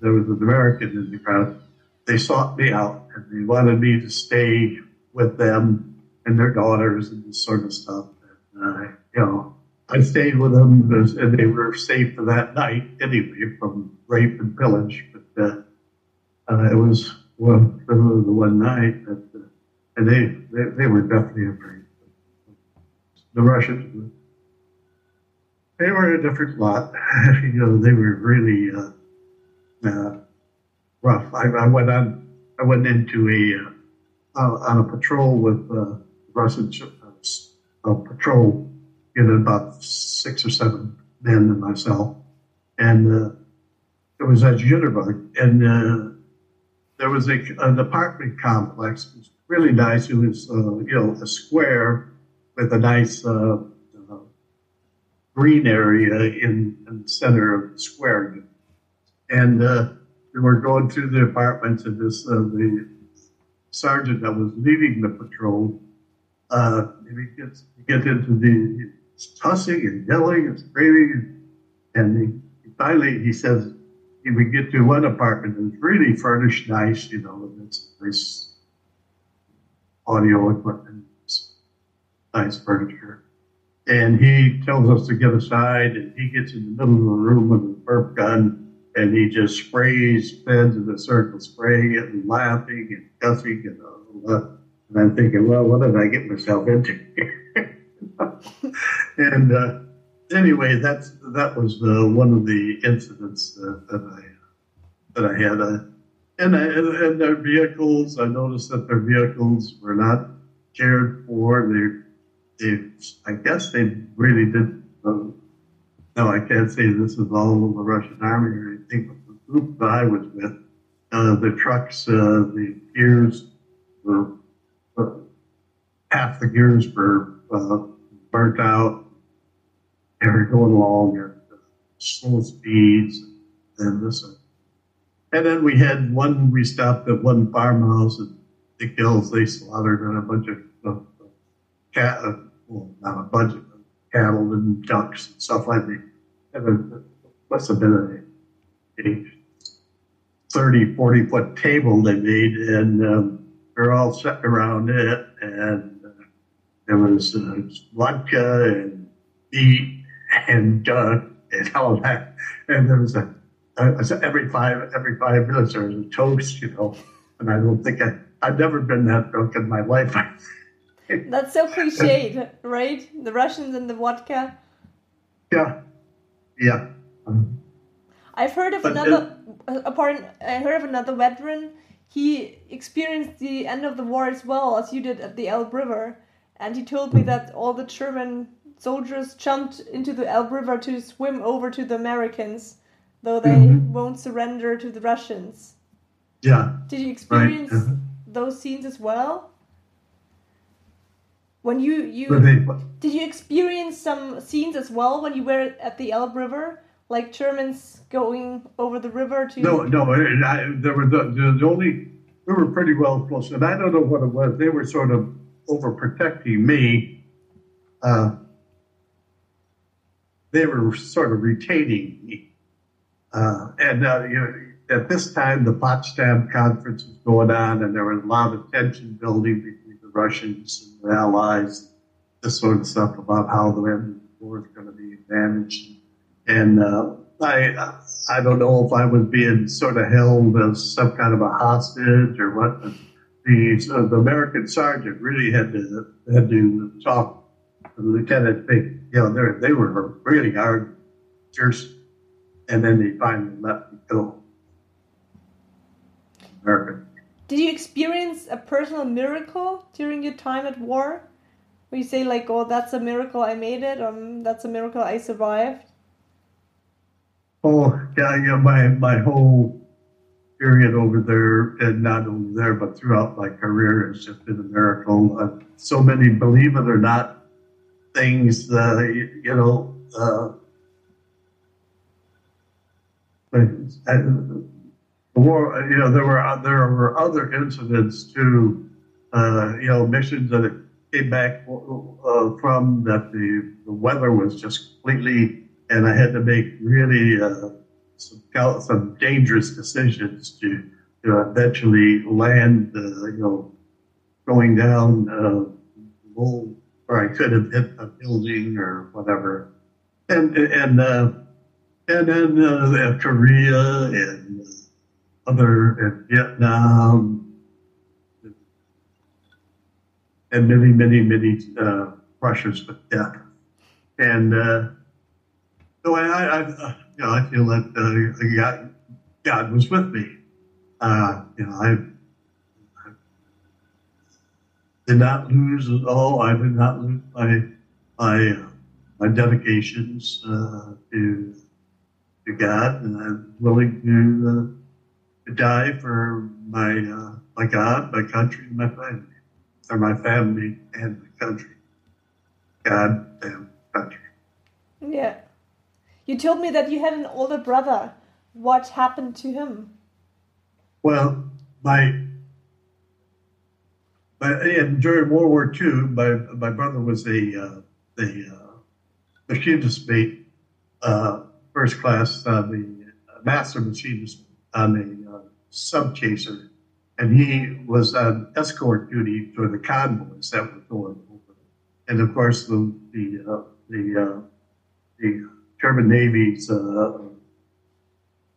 there was an American in the crowd, they sought me out and they wanted me to stay with them and their daughters and this sort of stuff. And, uh, you know, I stayed with them and they were safe for that night anyway from rape and pillage. But uh, uh, it was one, the one night that, uh, and they, they, they were definitely afraid. The Russians, they were a different lot. you know, they were really uh, uh, rough. I, I, went on, I went into a uh, on a patrol with uh, Russian uh, patrol, you know, about six or seven men and myself, and uh, it was at Jüterbog, and uh, there was a, an apartment complex. It was really nice. It was, uh, you know, a square with a nice uh, green area in, in, the center of the square. And uh, we were going through the apartments, and this the sergeant that was leading the patrol, uh, he gets he gets into the tussing and yelling and screaming, and he, finally he says he we get to one apartment and it's really furnished nice, you know, and it's nice audio equipment, nice furniture. And he tells us to get aside, and he gets in the middle of the room with a burp gun, and he just sprays pens in a circle, spraying it and laughing and cussing and all that. And I'm thinking, well, what did I get myself into? and uh, anyway, that's that was uh, one of the incidents that, I that I had. Uh, and, and their vehicles, I noticed that their vehicles were not cared for. They, they, I guess they really did. Uh, no, I can't say this is all of the Russian army or anything, but the group that I was with, uh, the trucks, the gears were half the gears were uh, burnt out. They were going along at slow speeds and this. And then we had one, we stopped at one farmhouse in the hills. They slaughtered a bunch of uh, cat, uh, well, not a bunch of cattle and ducks and stuff like that. And it must have been a, a 30, 40 foot table they made, and um, we are all sitting around it, and uh, there was uh, vodka and meat and duck and all that. And there was a uh, every five every five minutes there was a toast, you know. And I don't think I I've never been that drunk in my life. That's so cliched, right? The Russians and the vodka. Yeah, yeah, I've heard of But another. Uh, pardon, I heard of another veteran. He experienced the end of the war as well as you did at the Elbe River, and he told me that all the German soldiers jumped into the Elbe River to swim over to the Americans, though they Mhm. won't surrender to the Russians. Yeah. Did you experience uh-huh. those scenes as well? When you you they, did you experience some scenes as well when you were at the Elbe River, like Germans going over the river to? no, no, I, I, there were the, the, the only, we were pretty well close, and I don't know what it was. They were sort of overprotecting me. Uh, they were sort of retaining me. Uh, and uh, you know, at this time, the Potsdam Conference was going on, and there was a lot of tension building between the Russians and the Allies, this sort of stuff about how the end of the war is going to be managed. And uh, I, I don't know if I was being sort of held as some kind of a hostage or what. The, uh, the American sergeant really had to had to talk to the lieutenant. They, you know, they they were really hard, fierce, and then they finally let me go. American. Did you experience a personal miracle during your time at war? Where you say like, "Oh, that's a miracle I made it," or "Mm, "That's a miracle I survived." Oh, yeah, yeah, my, my whole period over there, and not only there, but throughout my career has just been a miracle. Uh, so many, believe it or not, things, uh, you, know, uh, but, uh, the war, you know, there were, there were other incidents too, uh, you know, missions that came back uh, from that the, the weather was just completely and I had to make really uh, some, some dangerous decisions to, to eventually land, uh, you know, going down uh, low, or I could have hit a building or whatever, and and uh, and then uh, Korea and other and Vietnam, and many many many uh, brushes with death, and. Uh, so I, I, I, you know, I feel that uh, God, God was with me. Uh, you know, I, I did not lose at all. I did not lose my my my dedications uh, to to God, and I'm willing to, uh, to die for my uh, my God, my country, my family, or my family and my country. God and country. Yeah. You told me that you had an older brother. What happened to him? Well, my, my and during World War II, my my brother was a uh, a uh, machinist mate, uh, first class, uh, the master machinist on a uh, sub chaser, and he was on escort duty for the convoys that were going over. And of course, the the uh, the uh, the German Navy's uh,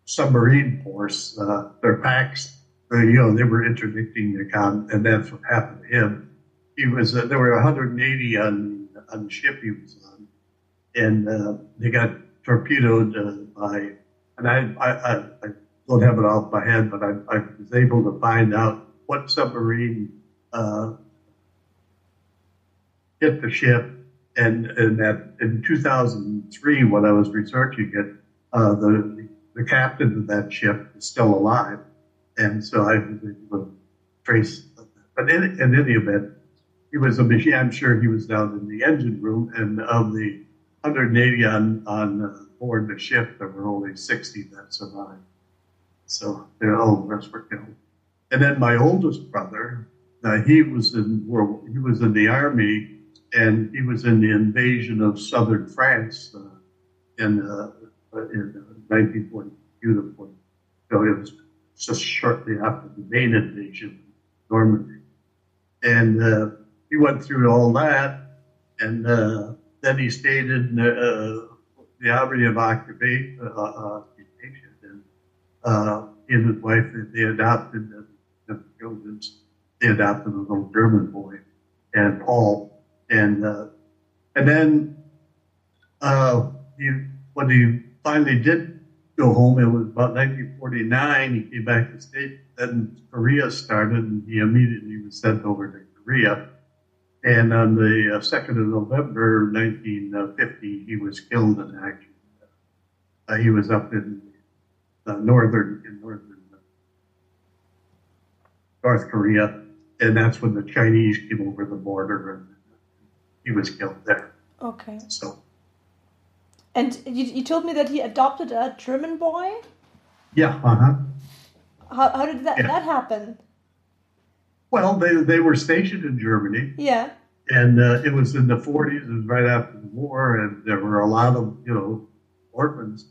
submarine force, uh, their packs, uh, you know, they were interdicting the con, and that's what happened to him. He was uh, there were 180 on on the ship he was on, and uh, they got torpedoed uh, by. And I, I I I don't have it off my head, but I, I was able to find out what submarine uh, hit the ship and and that in 2003 when I was researching it, uh, the the captain of that ship is still alive, and so I was able to trace. But in, in any event, he was a machine. I'm sure he was down in the engine room, and of the 180 on on uh, board the ship, there were only 60 that survived. So they're all the rest were killed. And then my oldest brother, uh, he was in he was in the army and he was in the invasion of southern France uh, in, uh, in 1942 So it was just shortly after the main invasion of Normandy. And uh, he went through all that, and uh, then he stayed in uh, the of Occupation, uh, and uh, he and his wife, they adopted, the children. they adopted a little German boy, and Paul and uh, and then uh, he, when he finally did go home, it was about 1949. He came back to state. Then Korea started, and he immediately was sent over to Korea. And on the uh, 2nd of November 1950, he was killed in action. Uh, he was up in uh, northern in northern uh, North Korea, and that's when the Chinese came over the border, and he was killed there. Okay. So And you, you told me that he adopted a German boy. yeah, uh huh. How, how did that Yeah. that happen? Well, they they were stationed in Germany, Yeah. and uh, it was in the 40s. It was right after the war, and there were a lot of you know orphans.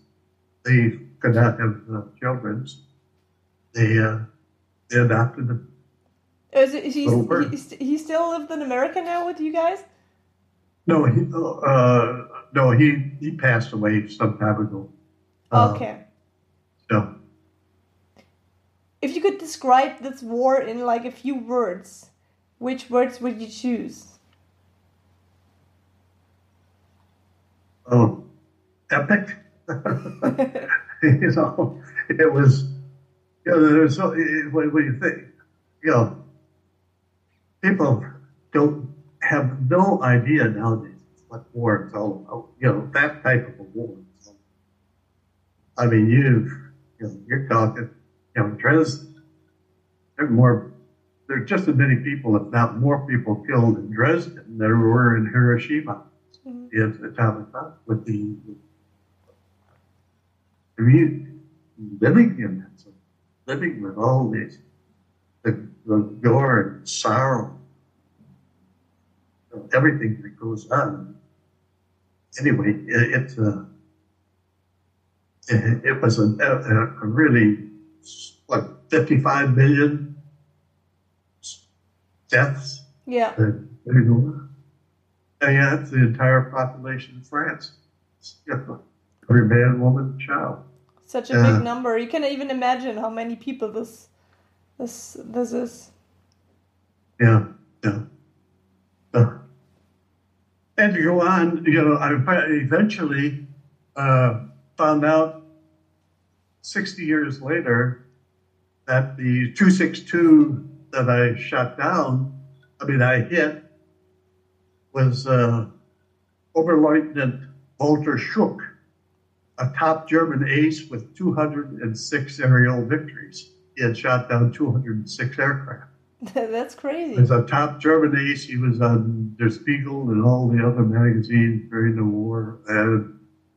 They could not have uh, children. They uh, they adopted them. Is, it, is he, he, he still lived in America now with you guys? No, he uh, no he he passed away some time ago. Uh, okay. So If you could describe this war in like a few words, which words would you choose? oh, epic. you know, it was. You know, there's so when you think, you know, people don't have no idea nowadays what war is all about. You know, that type of a war. I mean, you, you know, you're talking, you know, Dresden. There are more. There are just as many people, if not more people, killed in Dresden than there were in Hiroshima. Mhm. The atomic bomb with the. I mean, living in that, living with all these, the, the gore and sorrow, know, everything that goes on. Anyway, it, it's a. It, it was a, a, a really like 55 million deaths. Yeah. that- that go. And yeah, it's the entire population of France. Every man, woman, child. Such a Yeah. big number. You can even imagine how many people this this this is. Yeah, yeah. Uh, and to go on, you know, I eventually uh, found out 60 years later that the 262 that I shot down, I mean, I hit, was uh, Oberleutnant Walter Schuck, a top German ace with 206 aerial victories. He had shot down 206 aircraft. That's crazy. As a top German ace, he was on Der Spiegel and all the other magazines during the war, and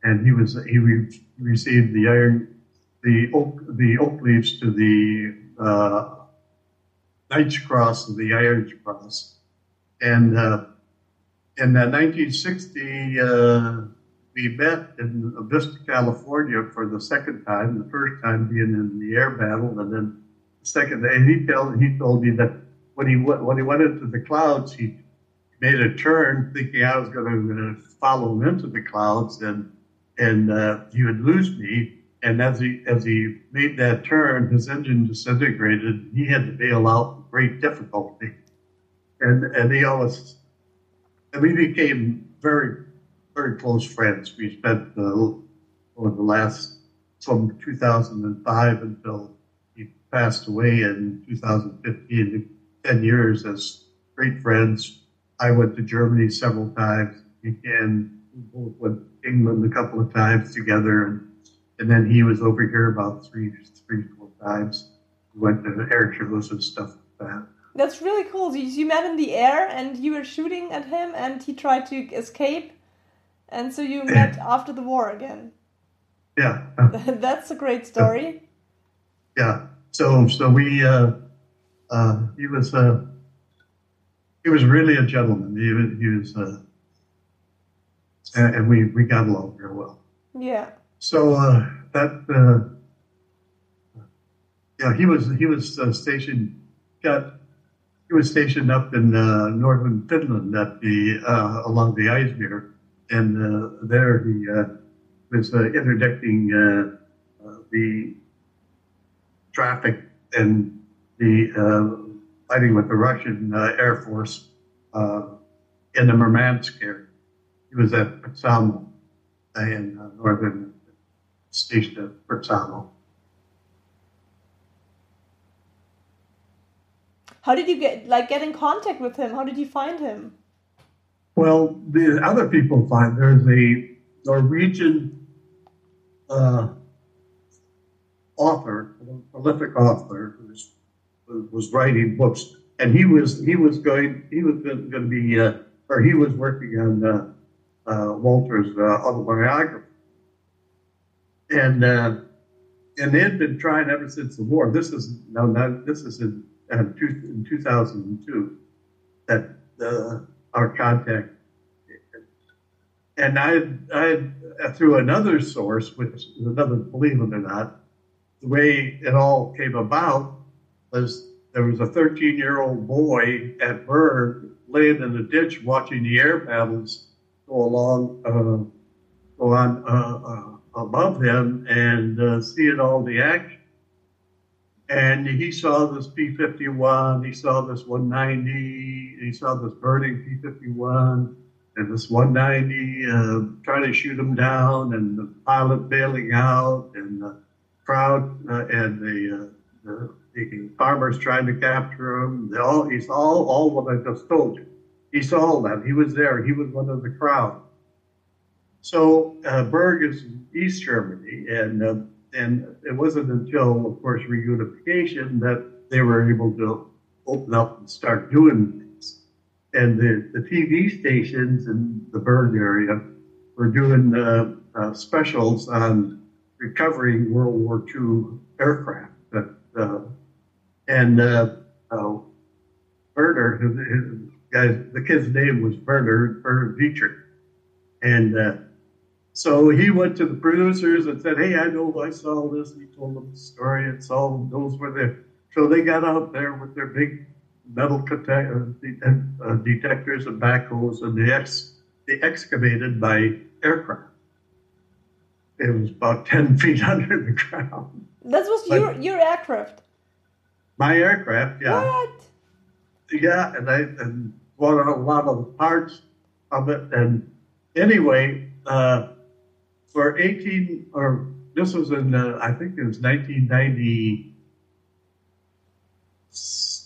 and he was he re- received the iron the oak the oak leaves to the uh, Knight's Cross and the Iron Cross, and uh, in uh, 1960 uh, we met in Vista, California for the second time. The first time being in the air battle, and then the second day he told he told me that when he went when he went into the clouds, he made a turn thinking I was going to follow him into the clouds, and and uh, he would lose me. And as he as he made that turn, his engine disintegrated. He had to bail out with great difficulty, and and he always and we became very very close friends. We spent the over the last from 2005 until passed away in 2015, 10 years as great friends. I went to Germany several times, and we both went to England a couple of times together, and, and then he was over here about three, three, four times. We went to air shows and stuff like that. That's really cool. You, you met in the air and you were shooting at him and he tried to escape. And so you met after the war again. Yeah, That's a great story. yeah. So, so we, uh, uh, he was, uh, he was really a gentleman. He was, he was, uh, and, and we, we got along real well. Yeah. So uh, that uh, yeah, he was he was uh, stationed got he was stationed up in uh, northern Finland at the uh, along the Eismeer, and uh, there he uh, was uh, interdicting uh, uh, the traffic and the uh, fighting with the Russian uh, Air Force uh, in the Murmansk area. He was at Petsamo in uh, northern station at Bersano. How did you get like get in contact with him? How did you find him? Well, the other people find there's a Norwegian uh, author, a prolific author, who's, who was writing books, and he was he was going he was going to be uh, or he was working on uh, uh, Walter's uh, autobiography, and uh, and they had been trying ever since the war. This is no, this is in, two, in 2002 that our contact. And I, I, through another source, which is another, believe it or not, the way it all came about was there was a 13 year old boy at Burg laying in a ditch watching the air battles go along, uh, go on uh, uh, above him and uh, seeing all the action. And he saw this P 51, he saw this 190, he saw this burning P 51 and this 190 uh, trying to shoot him down, and the pilot bailing out, and crowd uh, and the, uh, the, the farmers trying to capture him. They all, he's all, all what I just told you. He saw that. He was there. He was one of the crowd. So uh, Burg is East Germany, and uh, and it wasn't until, of course, reunification that they were able to open up and start doing things. and the, the TV stations in the Burg area were doing uh, uh, specials on recovering World War II aircraft. That, uh, and uh, uh, Werner, the kid's name was Werner, Werner Dietrich. And uh, so he went to the producers and said, Hey, I know I saw this. And he told them the story and saw those were there. So they got out there with their big metal uh, uh, detectors and backhoes, and they, ex- they excavated my aircraft. It was about 10 feet under the ground. That was but your, your aircraft? My aircraft, yeah. What? Yeah, and I and bought a lot of the parts of it. And anyway, uh, for 18, or this was in, uh, I think it was 1990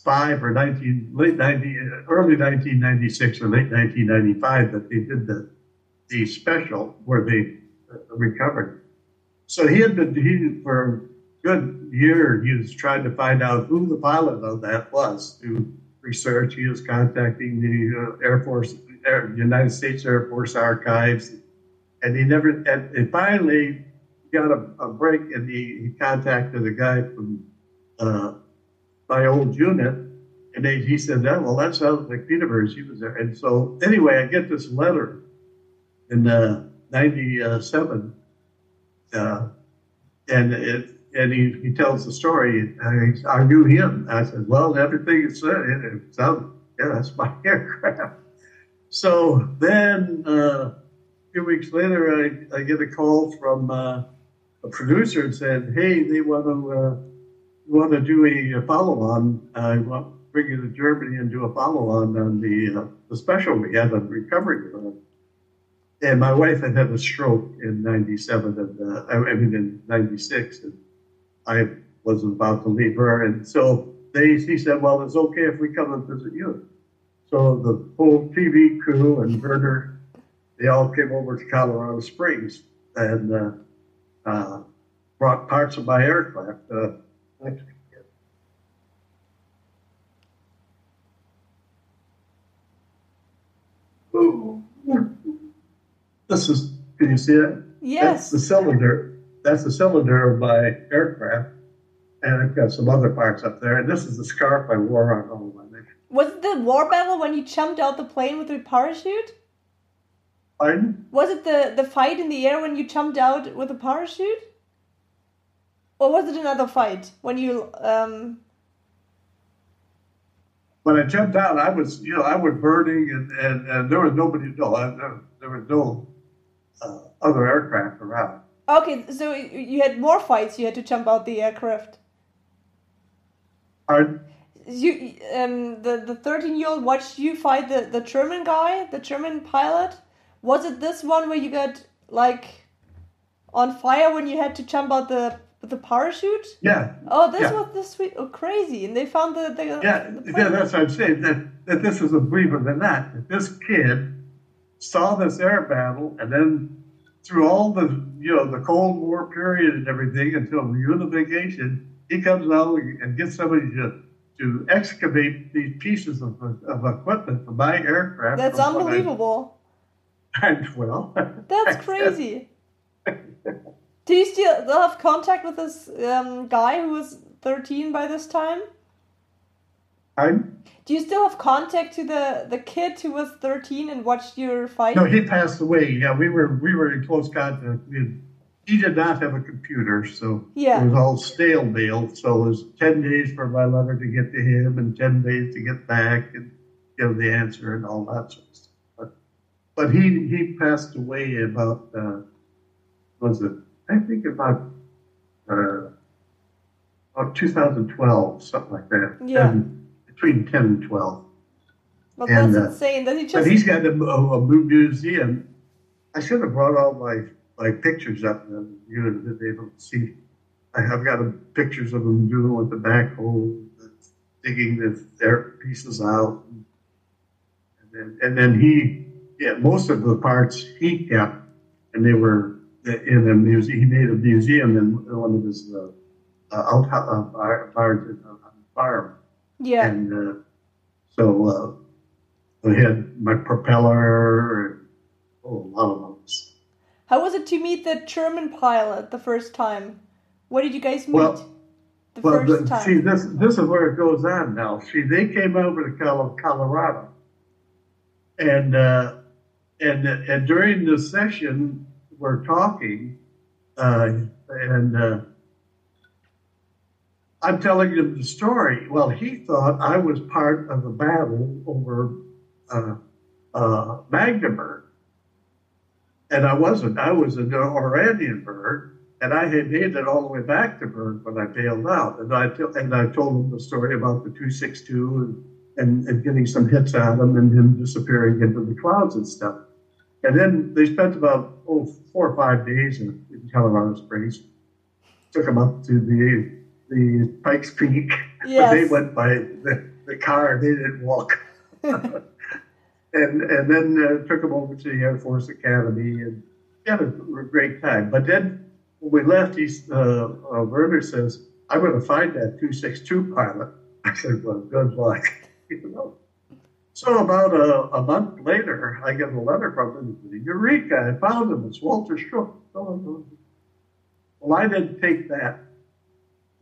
five or 19, late 90, early 1996 or late 1995 that they did the, the special where they recovered. So he had been, he, for a good year, he was trying to find out who the pilot of that was to research. He was contacting the uh, Air Force, Air, United States Air Force archives, and he never, and, and finally got a, a break and he, he contacted a guy from uh, my old unit. And they, he said, that, well, that sounds like Peterburs. He was there. And so, anyway, I get this letter and uh, 97. Uh, and it, and he, he tells the story. I, I knew him. I said, well, everything you said, it, it sounds, yeah, that's my aircraft. So then uh, a few weeks later, I, I get a call from uh, a producer and said, hey, they want to uh, want to do a, follow-on. I want to bring you to Germany and do a follow-on on the uh, the special we had on recovery. And my wife had had a stroke in '97, and uh, I mean in '96, and I wasn't about to leave her, and so they he said, "Well, it's okay if we come and visit you." So the whole TV crew and Werner, they all came over to Colorado Springs and uh, uh, brought parts of my aircraft. Uh, this is, can you see it? Yes. That's the cylinder. That's the cylinder of my aircraft. And I've got some other parts up there. And this is the scarf I wore on all of my missions. Was it the war battle when you jumped out the plane with your parachute? Pardon? Was it the, the fight in the air when you jumped out with a parachute? Or was it another fight when you um when I jumped out, I was, you know, I was burning, and, and, and there was nobody, no, I, there, there was no uh, other aircraft around. Okay, so you had more fights. You had to jump out the aircraft. Pardon? You um the the thirteen year old watched you fight the the German guy, the German pilot. Was it this one where you got like on fire when you had to jump out the the parachute? Yeah, Oh, this Yeah. was the sweet, oh, crazy, and they found the the, yeah, the yeah. That's what I'm saying. That that this is a believer than that. That this kid saw this air battle, and then through all the you know the Cold War period and everything until reunification, he comes out and gets somebody to to excavate these pieces of, of equipment for my aircraft. That's when I- unbelievable. And well, That's crazy. Do you still still have contact with this um, guy who was 13 by this time? I'm, Do you still have contact to the, the kid who was 13 and watched your fight? no, he passed away. Yeah, we were we were in close contact. We had, he did not have a computer, so Yeah. it was all stale mail. So it was ten days for my letter to get to him, and ten days to get back and give the answer and all that sort of stuff. But, but he he passed away about uh, was it? I think about uh, about 2012, something like that. Yeah. And between 10 and 12. Well, and, that's uh, insane. That he But just he's got a, a, a museum. I should have brought all my, my pictures up and you would have been able to see. I have got a, pictures of him doing with the backhoe, digging the their pieces out. And then, and then he, yeah, most of the parts he kept, and they were in a museum. He made a museum in one of his uh, uh, out uh, fire, fire, fire yeah. and uh, so uh, I had my propeller and oh, a lot of those. How was it to meet the German pilot the first time? What did you guys meet? Well- the Well, first the, time. see, this this is where it goes on now. See, they came over to Colorado, and uh, and and during the session, we're talking, uh, and uh, I'm telling him the story. Well, he thought I was part of the battle over uh, uh, Magdeburg, and I wasn't. I was in Oranienburg, and I had made it all the way back to Burg when I bailed out. And I t- and I told him the story about the 262 and, and, and getting some hits at him and him disappearing into the clouds and stuff. And then they spent about oh four or five days in, in Colorado Springs. Took him up to the the Pikes Peak. But they went by the, the car. They didn't walk. and and then uh, took him over to the Air Force Academy and had a great time. But then when we left, he's uh, uh, Werner says, "I'm going to find that 262 pilot." I said, "Well, good luck." you know. So about a, a month later, I get a letter from him. Eureka! I found him. It's Walter Stroop. Well, I didn't take that.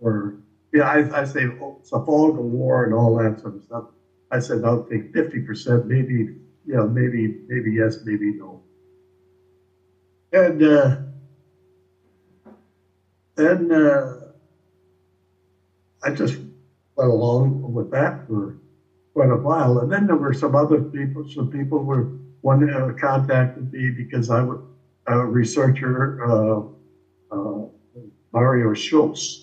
Or yeah, I, I say oh, a fog of war and all that sort of stuff. I said I'll take fifty percent, maybe you know, maybe maybe yes, maybe no. And uh, then uh, I just went along with that for quite a while. And then there were some other people. Some people were one uh, contacted me because I was a researcher. Uh, uh, Mario Schultz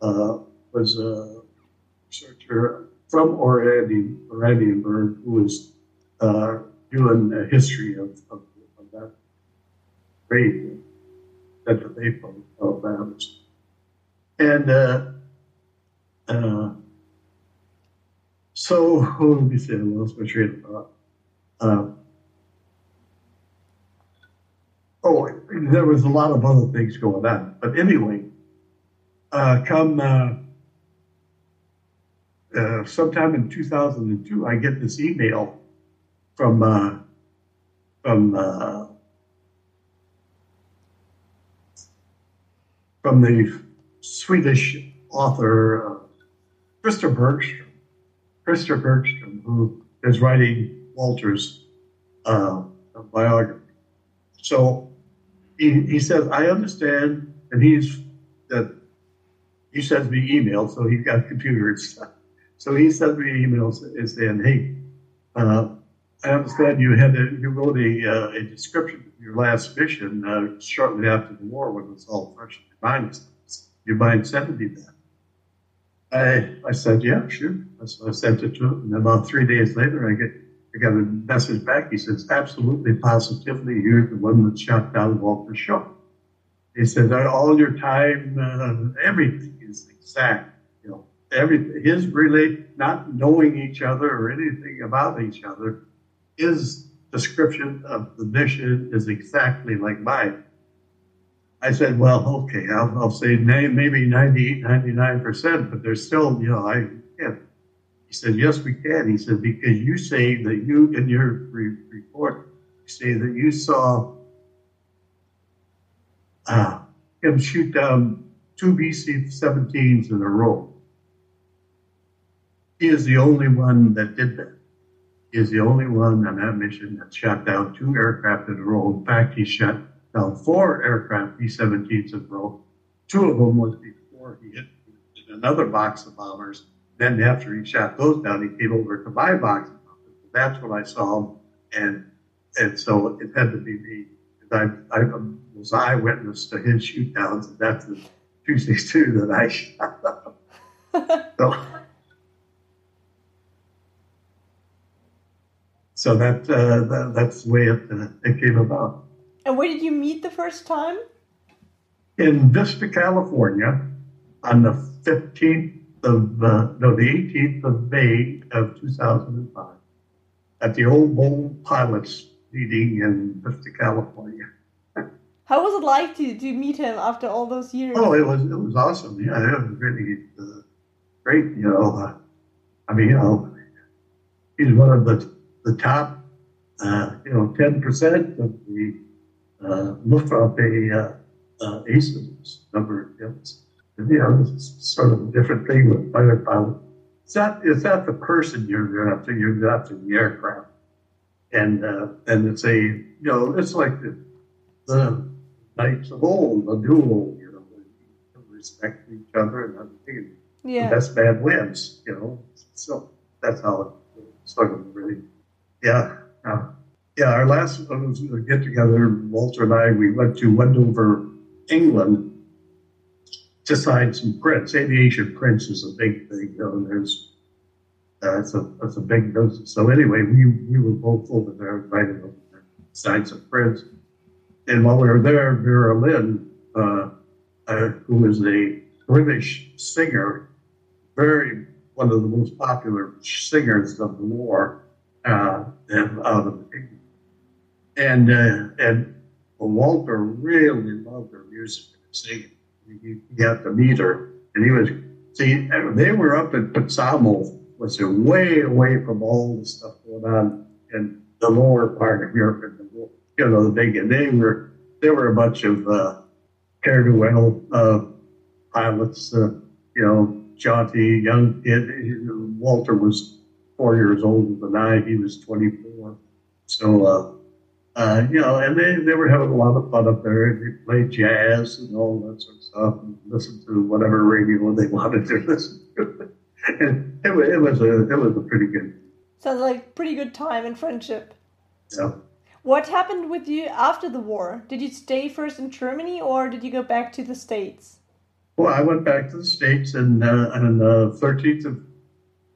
was a researcher from Oranian, Oranienburg who was uh, doing a history of, of, of that raid, that April of that. And uh, uh, so, let me see, what else my train of thought? Uh, oh, there was a lot of other things going on. But anyway, uh, come uh, uh, sometime in 2002, I get this email from uh, from uh, from the Swedish author Christer Bergström. Christer Bergström, who is writing Walter's biography. So he, he says, I understand, and he's that he sends me emails, so he's got a computer and stuff. So he sends me emails and saying, "Hey, uh, I understand you had a, you wrote a, uh, a description of your last mission uh, shortly after the war when it was all fresh in your mind. You mind sending me that?" I I said, "Yeah, sure." So I sent it to him, and about three days later, I get I got a message back. He says, "Absolutely, positively, you're the one that shot down Walter Schuck." He said that all your time, uh, everything is exact. You know, every his relate not knowing each other or anything about each other. His description of the mission is exactly like mine. I said, well, okay, I'll, I'll say maybe 98, 99%, but there's still, you know, I can't. He said, yes, we can. He said, because you say that you, in your re- report, say that you saw uh, him shoot down two BC 17s in a row. He is the only one that did that. He is the only one on that mission that shot down two aircraft in a row. In fact, he shot down four aircraft B-17s in a row. Two of them was before he hit another box of bombers. Then after he shot those down, he came over to my box. That's when I saw him, and and so it had to be me. I, I was eyewitness to his shoot downs, and that's the Tuesday two that I shot. so, so that, uh, that that's the way it, uh, it came about. And where did you meet the first time? In Vista, California, on the 15th of, uh, no, the 18th of May of 2005, at the Old Bowl Pilots meeting in Vista, California. How was it like to, to meet him after all those years? Oh, it was it was awesome. Yeah, it was really uh, great. You know, uh, I mean, you know, he's one of the the top, uh, you know, ten percent of the uh, Luftwaffe uh, uh, aces number of kills. And, you know, it's sort of a different thing with fighter pilot. It's not it's not the person you're after. You're after the aircraft, and uh, and it's a you know it's like the the knights of old, a duel. You know, respect each other and everything. yeah. The best man wins. You know, so that's how it of really. Yeah. Uh, yeah, our last uh, get together, Walter and I, we went to Wendover, England, to sign some prints. Aviation prints is a big thing. You know, there's uh, it's a it's a big business. So anyway, we we were both over there, invited over there, signed some prints. And while we were there, Vera Lynn, uh, uh, who was a British singer, very one of the most popular singers of the war, uh, and and uh, and Walter really loved her music and singing. He, he got to meet her, and he was see. They were up at Petsamo, which is way away from all the stuff going on in the lower part of Europe, you know the big. They were they were a bunch of uh, care to well uh, pilots, uh, you know, jaunty young kid. Walter was four years older than I. He was twenty four, so. Uh, uh, you know, and they, they were having a lot of fun up there. They played jazz and all that sort of stuff, and listened to whatever radio they wanted to listen to. and it, it was a it was a pretty good. Sounds like pretty good time and friendship. Yeah. What happened with you after the war? Did you stay first in Germany or did you go back to the States? Well, I went back to the states, and uh, on the thirteenth of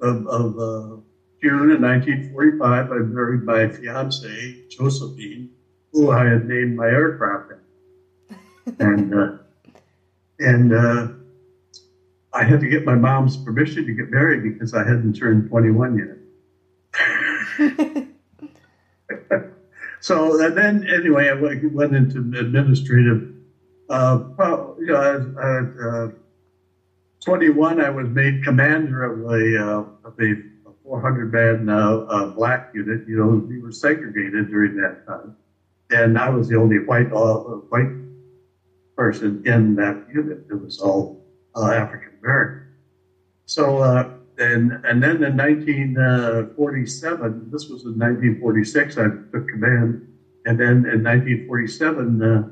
of, of uh, June in 1945, I married my fiancee Josephine, who I had named my aircraft and uh, and uh, I had to get my mom's permission to get married because I hadn't turned 21 yet. so and then anyway, I went into administrative. Uh, well, you know, at uh, 21, I was made commander of a uh, of a 400 man uh, uh, black unit. You know, we were segregated during that time, and I was the only white white person in that unit. It was all African American. So, and and then in 1947, this was in 1946, I took command, and then in 1947, uh,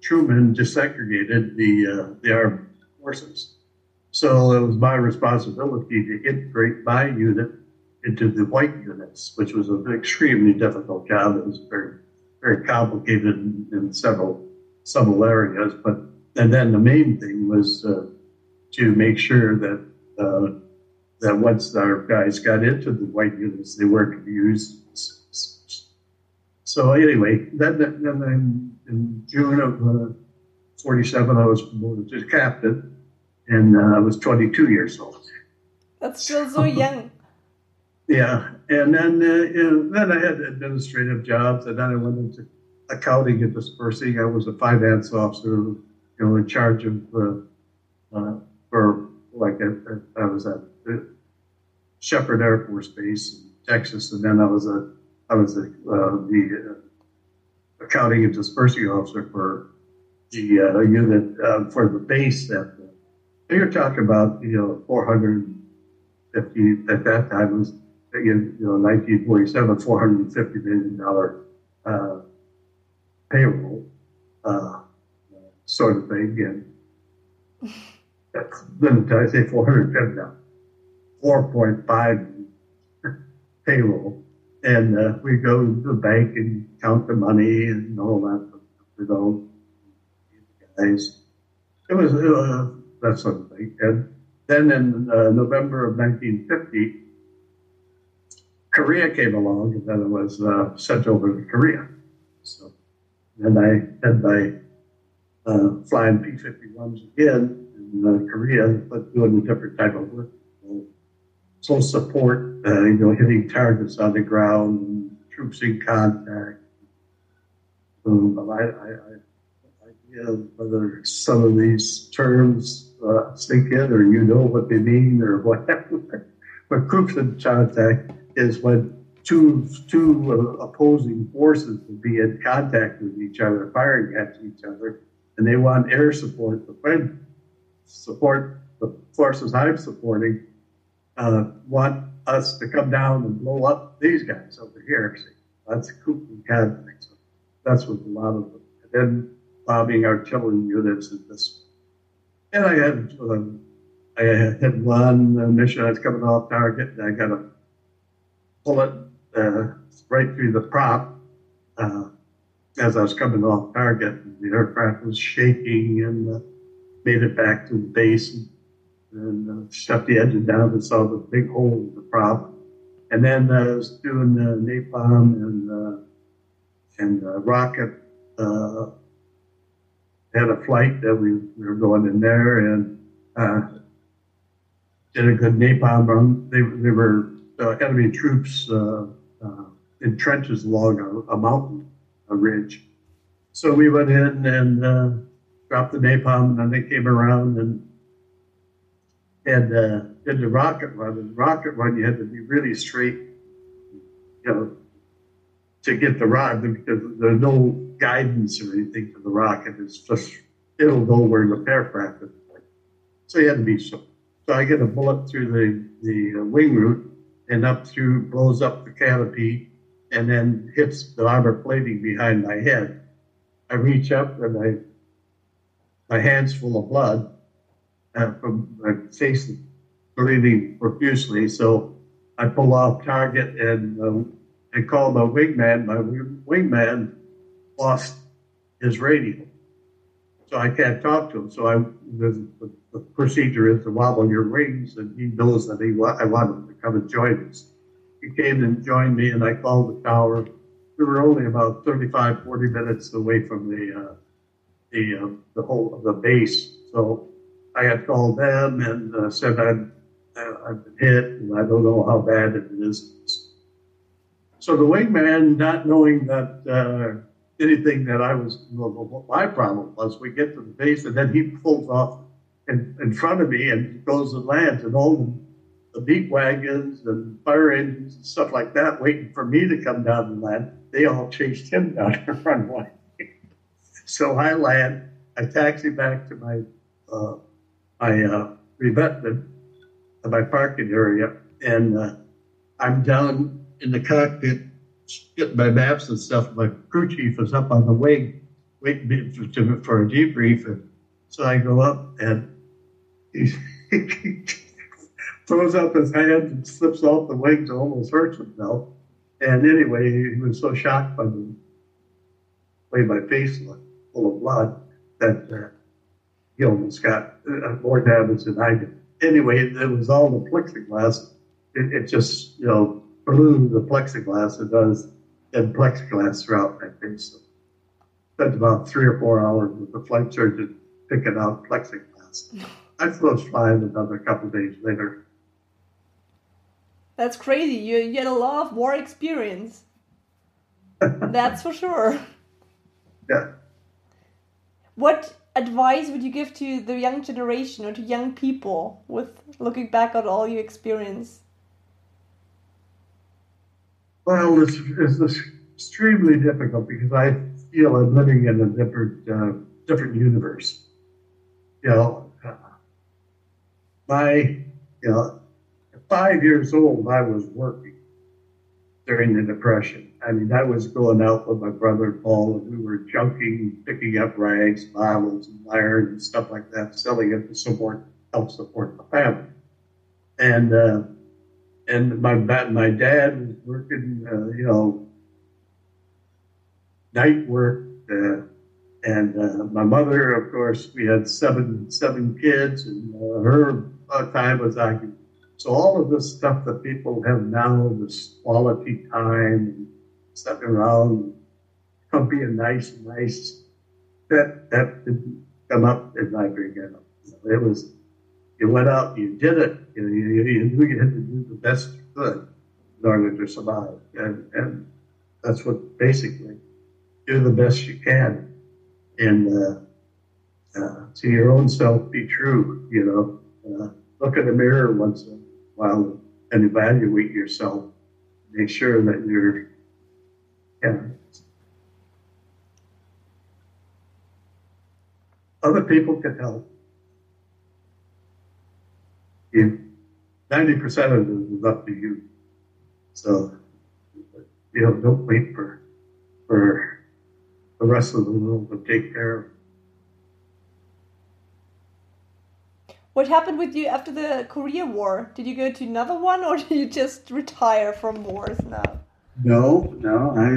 Truman desegregated the uh, the armed forces. So it was my responsibility to integrate my unit into the white units, which was an extremely difficult job. It was very, very complicated in, several several areas. But and then the main thing was uh, to make sure that uh, that once our guys got into the white units, they weren't abused. So anyway, then, then in, June of uh, 47, I was promoted to captain, and uh, I was 22 years old. That's still so young. Yeah, and then uh, know, then I had administrative jobs, and then I went into accounting and dispersing. I was a finance officer, you know, in charge of uh, uh, for like I, I was at Sheppard Air Force Base in Texas, and then I was a I was a, uh, the uh, accounting and dispersing officer for the uh, unit uh, for the base that you're talking about, you know, 450 at that time was you know 1947 450 million dollar uh, payroll uh, sort of thing, and then I say 450 now, 4.5 payroll, and uh, we go to the bank and count the money and all that, know, guys. It was uh, that sort of thing, and then in uh, November of 1950. Korea came along, and then I was uh, sent over to Korea. So then I had my uh, flying P-51s again in uh, Korea, but doing a different type of work. So support, uh, you know, hitting targets on the ground, troops in contact. Um, I, I, I idea whether some of these terms uh, sink in, or you know what they mean, or whatever. but troops in contact is when two two uh, opposing forces will be in contact with each other, firing at each other, and they want air support to support the forces I'm supporting. Uh, want us to come down and blow up these guys over here. See, that's coup we had. So that's what a lot of them. And then bombing artillery units and this. And I had um, I had one mission I was coming off target, and I got a bullet uh, right through the prop uh, as I was coming off target. The aircraft was shaking and uh, made it back to the base and, and uh, shut the engine down and saw the big hole in the prop. And then uh, I was doing the napalm and uh, and rocket. had a flight that we, we were going in there and did a good napalm run. They, they were uh, enemy troops uh, uh, in trenches along a, a, mountain, a ridge. So we went in and uh, dropped the napalm, and then they came around and and uh, did the rocket run. And the rocket run, you had to be really straight, you know, to get the rocket because there's no guidance or anything for the rocket. It's just it'll go where the aircraft is. So you had to be so. So I get a bullet through the the wing root and up through, blows up the canopy, and then hits the armor plating behind my head. I reach up and I, my hand's full of blood uh, from my face bleeding profusely. So I pull off target and uh, I call my wingman. My wingman lost his radio, so I can't talk to him. So I the, the, the procedure is to wobble your wings, and he knows that he I want him to come and join us. He came and joined me, and I called the tower. We were only about 35, 40 minutes away from the uh, the uh, the whole of the base. So I had called them and uh, said I'd, I've been hit, and I don't know how bad it is. So the wingman, not knowing that uh, anything that I was, what my problem was, we get to the base, and then he pulls off in, in front of me and goes and lands, and all the the beat wagons and fire engines and stuff like that waiting for me to come down and land. They all chased him down the runway. so I land, I taxi back to my uh, my uh, my parking area, and uh, I'm down in the cockpit getting my maps and stuff. My crew chief is up on the wing waiting for, for a debrief. And so I go up and he's throws up his hand and slips off the wing to almost hurts himself. And anyway, he was so shocked by the way my face looked, full of blood, that uh, he almost got uh, more damage than I did. Anyway, it was all the plexiglass. It, it just, you know, blew the plexiglass. It does, and plexiglass throughout my face. So spent about three or four hours with the flight surgeon picking out plexiglass. I was flying another couple days later. That's crazy. You, you had a lot of war experience. That's for sure. Yeah. What advice would you give to the young generation or to young people with looking back on all your experience? Well, it's, it's extremely difficult because I feel I'm living in a different uh, different universe. You know, uh, my you know, at five years old, I was working during the Depression. I mean, I was going out with my brother Paul, and we were junking, picking up rags, bottles, and iron, and stuff like that, selling it to support, help support the family. And uh, and my my dad was working, uh, you know, night work, uh, and uh, my mother, of course, we had seven seven kids, and uh, her time was occupied. So all of this stuff that people have now, this quality time, sitting around, come being nice, and nice, that that didn't come up in my beginning. It was you went out, you did it, you, know, you, you knew you had to do the best you could in order to survive. And, and that's what basically do the best you can and uh, uh, to your own self be true, you know. Uh, look in the mirror once in a while and evaluate yourself. Make sure that you're, yeah. Other people can help you, 90% of it is up to you. So, you know, don't wait for, for the rest of the world to take care of. What happened with you after the Korea War? Did you go to another one or did you just retire from wars now? No, no, I, I,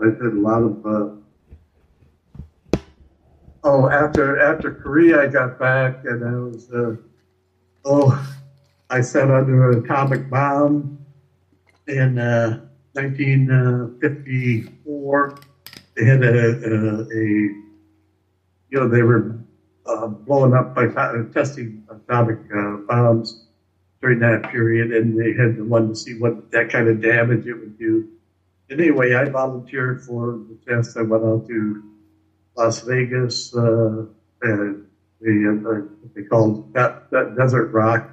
I did a lot of, uh, oh, after, after Korea, I got back and I was, uh, oh, I sat under an atomic bomb in uh, 1954. They had a, a, a, you know, they were uh, blowing up by testing atomic uh, bombs during that period, and they had wanted to see what that kind of damage it would do. And anyway, I volunteered for the test. I went out to Las Vegas, uh, and the, uh, they called that, that desert rock.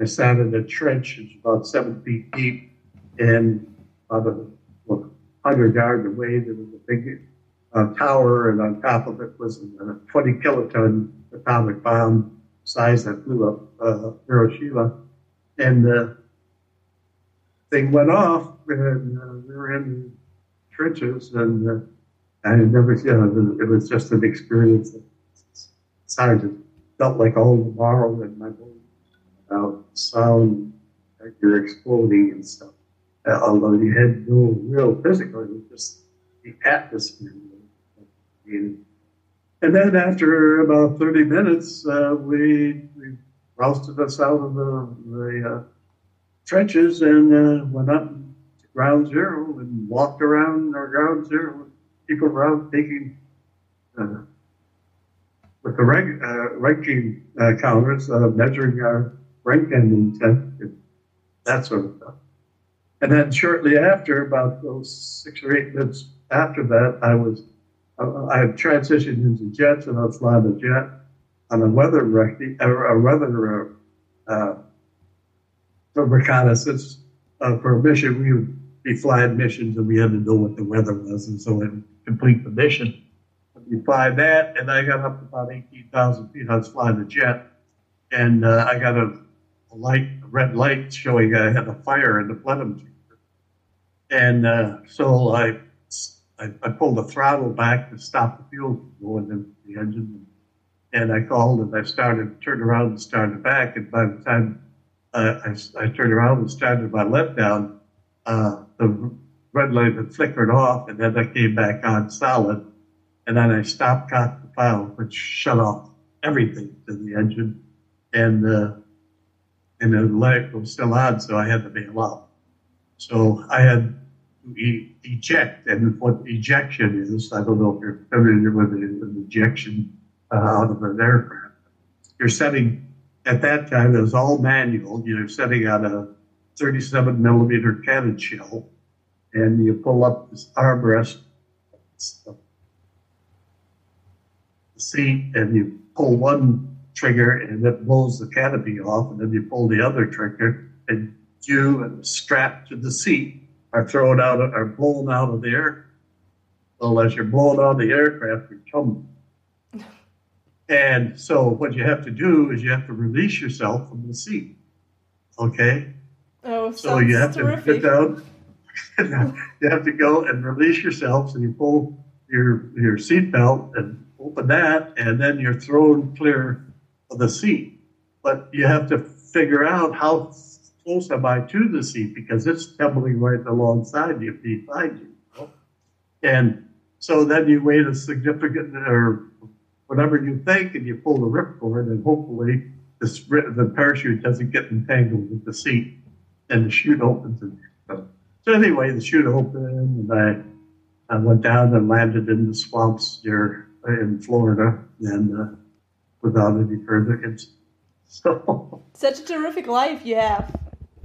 I sat in a trench, it's about seven feet deep, and about a well, hundred yards away there was a big uh, tower, and on top of it was a 20 kiloton atomic bomb size that blew up uh, Hiroshima, and the thing went off, and uh, we were in trenches, and uh, I never, you know, it was just an experience sounded felt like all the marrow in my bones about sound like you're exploding and stuff. Uh, although you had no real physical, it was just the atmosphere. And, and then after about 30 minutes, uh, we, we rousted us out of the, the uh, trenches and uh, went up to ground zero and walked around our ground zero. People around taking uh, with the rank, uh, ranking uh, counters, uh, measuring our rank and intent, and that sort of stuff. And then shortly after, about those six or eight minutes after that, I was I had transitioned into jets and I was flying a jet on a weather a weather uh, for reconnaissance uh, for a mission. We would be flying missions and we had to know what the weather was, and so I would complete the mission you fly that, and I got up about 18,000 feet. I was flying a jet, and uh, I got a, a, light, a red light showing I had a fire in the plenum chamber. And uh, so I, I, I, pulled the throttle back to stop the fuel going into the engine. And I called and I started, turned around and started back. And by the time uh, I, I, turned around and started my left down, uh, the red light had flickered off, and then I came back on solid and then I stopped cocked the pile, which shut off everything to the engine, and uh, and the light was still on, so I had to bail out. So I had e- eject, and what ejection is, I don't know if you're familiar with it, an ejection uh, out of an aircraft. You're setting, at that time, it was all manual. You're setting out a 37 millimeter cannon shell, and you pull up this armrest, seat, and you pull one trigger, and it blows the canopy off, and then you pull the other trigger, and you and the strap to the seat are thrown out, are blown out of the air. Well, as you're blown out of the aircraft, you're tumbling. And so, what you have to do is you have to release yourself from the seat. Okay? Oh, So you have sounds to terrific. get down. you have to go and release yourself. So you pull your your seatbelt and open that, and then you're thrown clear of the seat. But you have to figure out how close am I to the seat because it's tumbling right alongside you, behind you. you know? And so then you wait a significant or whatever you think, and you pull the ripcord, and hopefully this, the parachute doesn't get entangled with the seat and the chute opens. And so, so anyway, the chute opened, and I, I went down and landed in the swamps here in Florida, and uh, without any further incident. So Such a terrific life you have.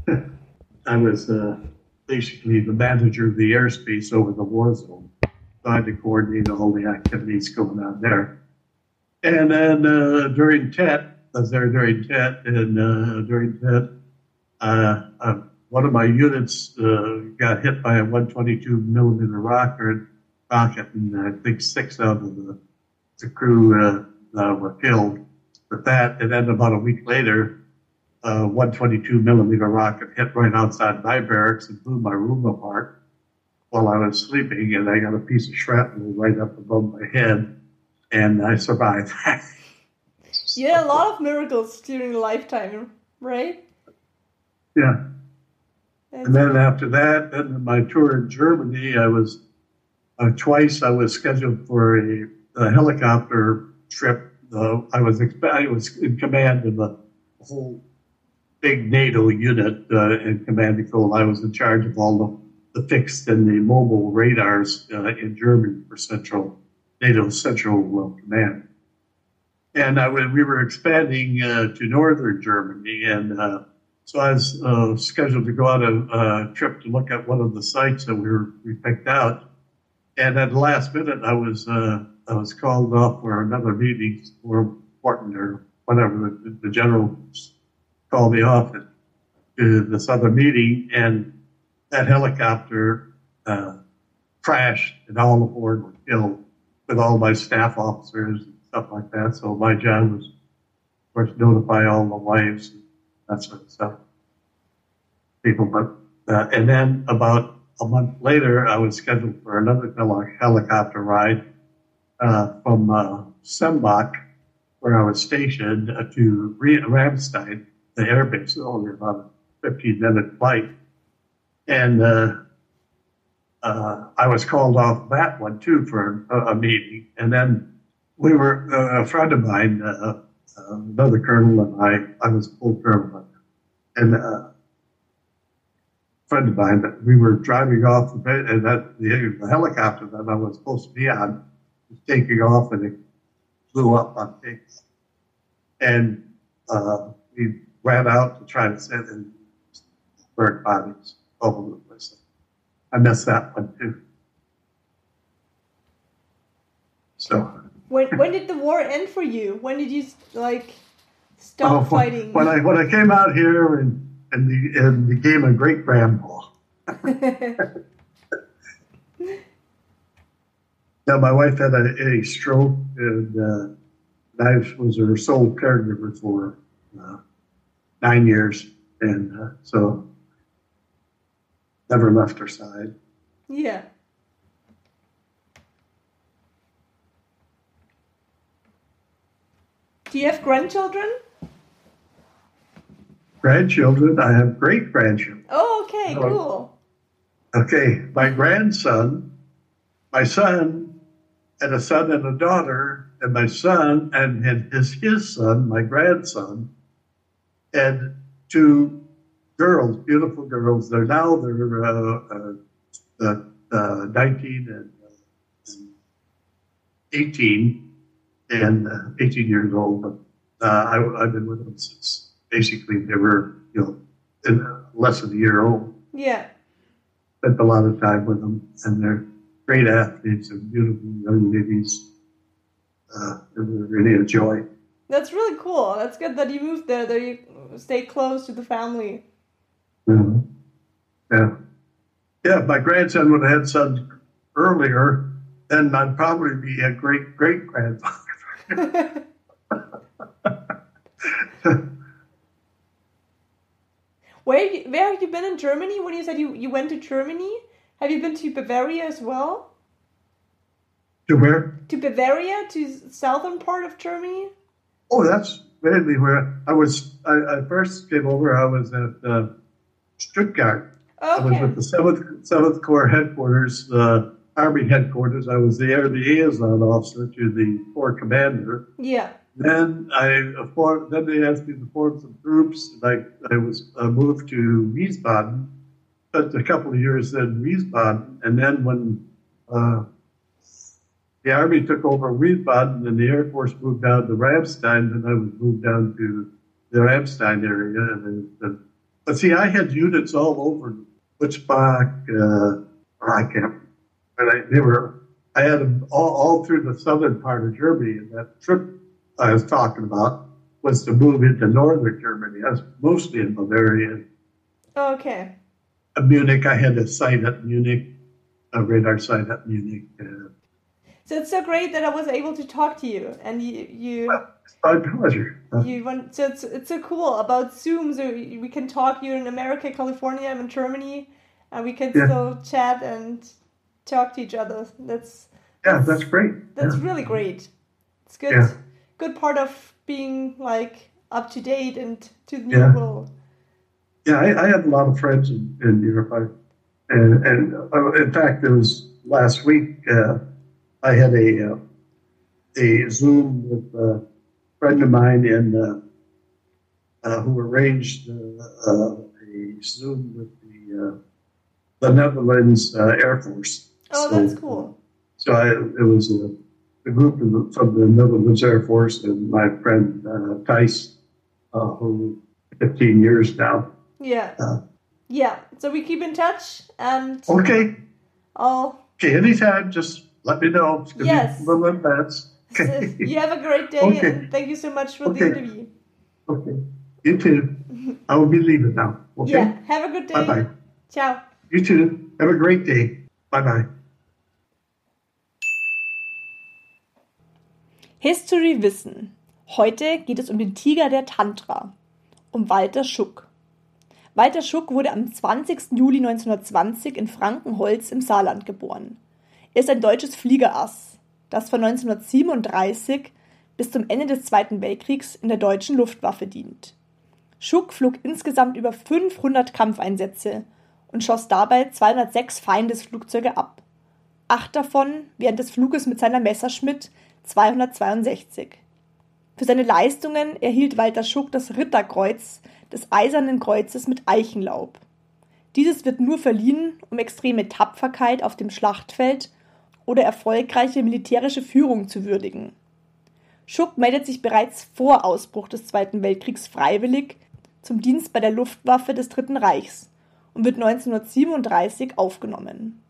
I was uh, basically the manager of the airspace over the war zone. So I had to coordinate all the activities going on there. And then uh, during TET, I was there during TET, and uh, during TET, uh, one of my units uh, got hit by a 122 millimeter rocket, rocket, and I think six out of the, the crew uh, uh, were killed with that. And then about a week later, a 122 millimeter rocket hit right outside my barracks and blew my room apart while I was sleeping, and I got a piece of shrapnel right up above my head, and I survived. You had a lot of miracles during your lifetime, right? yeah. That's- And then after that, then my tour in Germany, I was uh, twice. I was scheduled for a, a helicopter trip. Uh, I was expe- I was in command of a whole big NATO unit uh, in command control. I was in charge of all the, the fixed and the mobile radars uh, in Germany for Central NATO Central uh, Command. And I, we were expanding uh, to northern Germany, and uh, so I was uh, scheduled to go on a, a trip to look at one of the sites that we were we picked out. And at the last minute, I was uh, I was called off for another meeting more important or whatever. The, the general called me off to this other meeting, and that helicopter uh, crashed, and all aboard were killed, with all my staff officers and stuff like that. So my job was, of course, notify all the wives and that sort of stuff. People, but uh, and then about a month later, I was scheduled for another helicopter ride uh, from uh, Sembach, where I was stationed, uh, to Ramstein, the airbase, only about a 15 minute flight. And uh, I was called off that one too for a, a meeting. And then we were, uh, a friend of mine, uh, uh, another colonel, and I, I was a full colonel, and uh, friend of mine, we were driving off the, and that the, the helicopter that I was supposed to be on was taking off and it blew up on things. And uh, we ran out to try to send in bird bodies over. I missed that one too. So When when did the war end for you? When did you like stop Oh, fighting? When I when I came out here and and, the, and became a great grandpa. Now my wife had a, a stroke, and uh, I was her sole caregiver for uh, nine years, and uh, so never left her side. yeah. Do you have grandchildren? Grandchildren, I have great grandchildren. Oh, okay, cool. Okay, my grandson, my son, and a son and a daughter, and my son and, and his his son, my grandson, and two girls, beautiful girls. They're now they're uh, uh, uh, uh, 19 and uh, 18, and uh, 18 years old. But uh, I, I've been with them since basically they were, you know, in less than a year old. Yeah. Spent a lot of time with them, and they're great athletes and beautiful young ladies. Uh, it was really a joy. That's really cool. That's good that you moved there, that you stay close to the family. Mhm. Yeah. Yeah, if my grandson would have had sons earlier, then I'd probably be a great great grandfather. where you, where have you been in Germany? When you said you, you went to Germany, have you been to Bavaria as well? to where? To Bavaria, to southern part of Germany? Oh, that's mainly where I was. I, I first came over. I was at uh, Stuttgart. I was Okay. with the Seventh Seventh Corps headquarters, uh, Army headquarters. I was the air liaison officer to the Corps commander. Yeah. Then I formed, then they asked me to form some groups. And I I was uh, moved to Wiesbaden. Spent a couple of years in Wiesbaden, and then when uh, the Army took over Wiesbaden and the Air Force moved down to Ramstein, then I was moved down to the Ramstein area. And, and but see, I had units all over Witzbach. Uh, I can't. But I, they were. I had them all, all through the southern part of Germany, and that trip I was talking about was to move into northern Germany. I was mostly in Bavaria. Okay. In Munich, I had a site at Munich, a radar site at Munich. Uh, So it's so great that I was able to talk to you, and you you it's my pleasure. You want. So it's it's so cool about Zoom. So we can talk. You're in America, California. I'm in Germany, and we can Yeah. still chat and talk to each other. That's yeah, that's great. that's yeah. really great. It's good. Yeah. Good part of being like up to date and to the new Yeah. world. Yeah, I, I have a lot of friends in, in Europe. I, and and uh, in fact, it was last week. Uh, I had a uh, a Zoom with a friend of mine in uh, uh, who arranged uh, uh, a Zoom with the uh, the Netherlands uh, Air Force. Oh, So- that's cool. So I, it was a, a group of the, from the Netherlands Air Force and my friend uh, uh, who 15 years now. Yeah. Yeah. So we keep in touch, and Okay. I'll. Okay, anytime, just let me know. Me Yes. a little advance. Okay. you have a great day, Okay. and thank you so much for the Okay. interview. okay. You too. I will be leaving now. Okay. Yeah. Have a good day. Bye bye. Ciao. You too. Have a great day. Bye bye. History Wissen. Heute geht es um den Tiger der Tantra, um Walter Schuck. Walter Schuck wurde am 20. Juli 1920 in Frankenholz im Saarland geboren. Er ist ein deutsches Fliegerass, das von 1937 bis zum Ende des Zweiten Weltkriegs in der deutschen Luftwaffe dient. Schuck flog insgesamt über 500 Kampfeinsätze und schoss dabei 206 Feindesflugzeuge ab. Acht davon während des Fluges mit seiner Messerschmitt 262. Für seine Leistungen erhielt Walter Schuck das Ritterkreuz des Eisernen Kreuzes mit Eichenlaub. Dieses wird nur verliehen, um extreme Tapferkeit auf dem Schlachtfeld oder erfolgreiche militärische Führung zu würdigen. Schuck meldet sich bereits vor Ausbruch des Zweiten Weltkriegs freiwillig zum Dienst bei der Luftwaffe des Dritten Reichs und wird 1937 aufgenommen.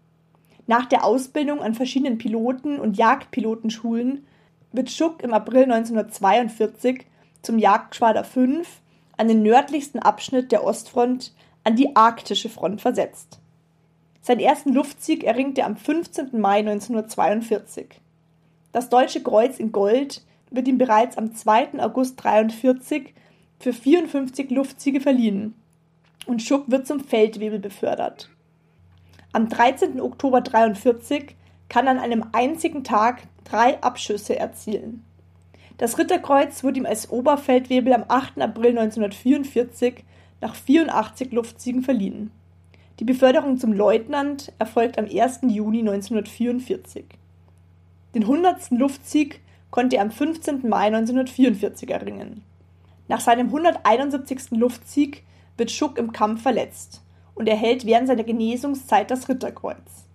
Nach der Ausbildung an verschiedenen Piloten- und Jagdpilotenschulen wird Schuck im April 1942 zum Jagdgeschwader 5 an den nördlichsten Abschnitt der Ostfront an die arktische Front versetzt. Seinen ersten Luftsieg erringt er am 15. Mai 1942. Das Deutsche Kreuz in Gold wird ihm bereits am 2. August 1943 für 54 Luftsiege verliehen und Schuck wird zum Feldwebel befördert. Am 13. Oktober 1943 kann an einem einzigen Tag drei Abschüsse erzielen. Das Ritterkreuz wurde ihm als Oberfeldwebel am 8. April 1944 nach 84 Luftsiegen verliehen. Die Beförderung zum Leutnant erfolgt am 1. Juni 1944. Den 100. Luftsieg konnte er am 15. Mai 1944 erringen. Nach seinem 171. Luftsieg wird Schuck im Kampf verletzt und erhält während seiner Genesungszeit das Ritterkreuz.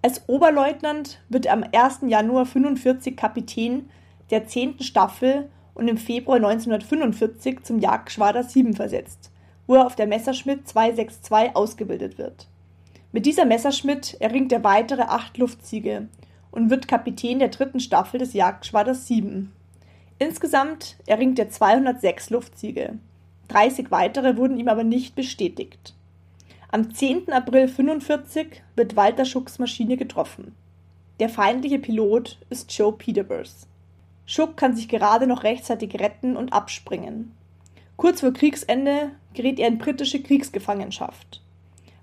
Als Oberleutnant wird er am 1. Januar 45 Kapitän der 10. Staffel und im Februar 1945 zum Jagdgeschwader 7 versetzt, wo er auf der Messerschmitt 262 ausgebildet wird. Mit dieser Messerschmitt erringt er weitere acht Luftsiege und wird Kapitän der dritten Staffel des Jagdgeschwaders 7. Insgesamt erringt er 206 Luftsiege. 30 weitere wurden ihm aber nicht bestätigt. Am 10. April 1945 wird Walter Schucks Maschine getroffen. Der feindliche Pilot ist Joe Peterburs. Schuck kann sich gerade noch rechtzeitig retten und abspringen. Kurz vor Kriegsende gerät er in britische Kriegsgefangenschaft.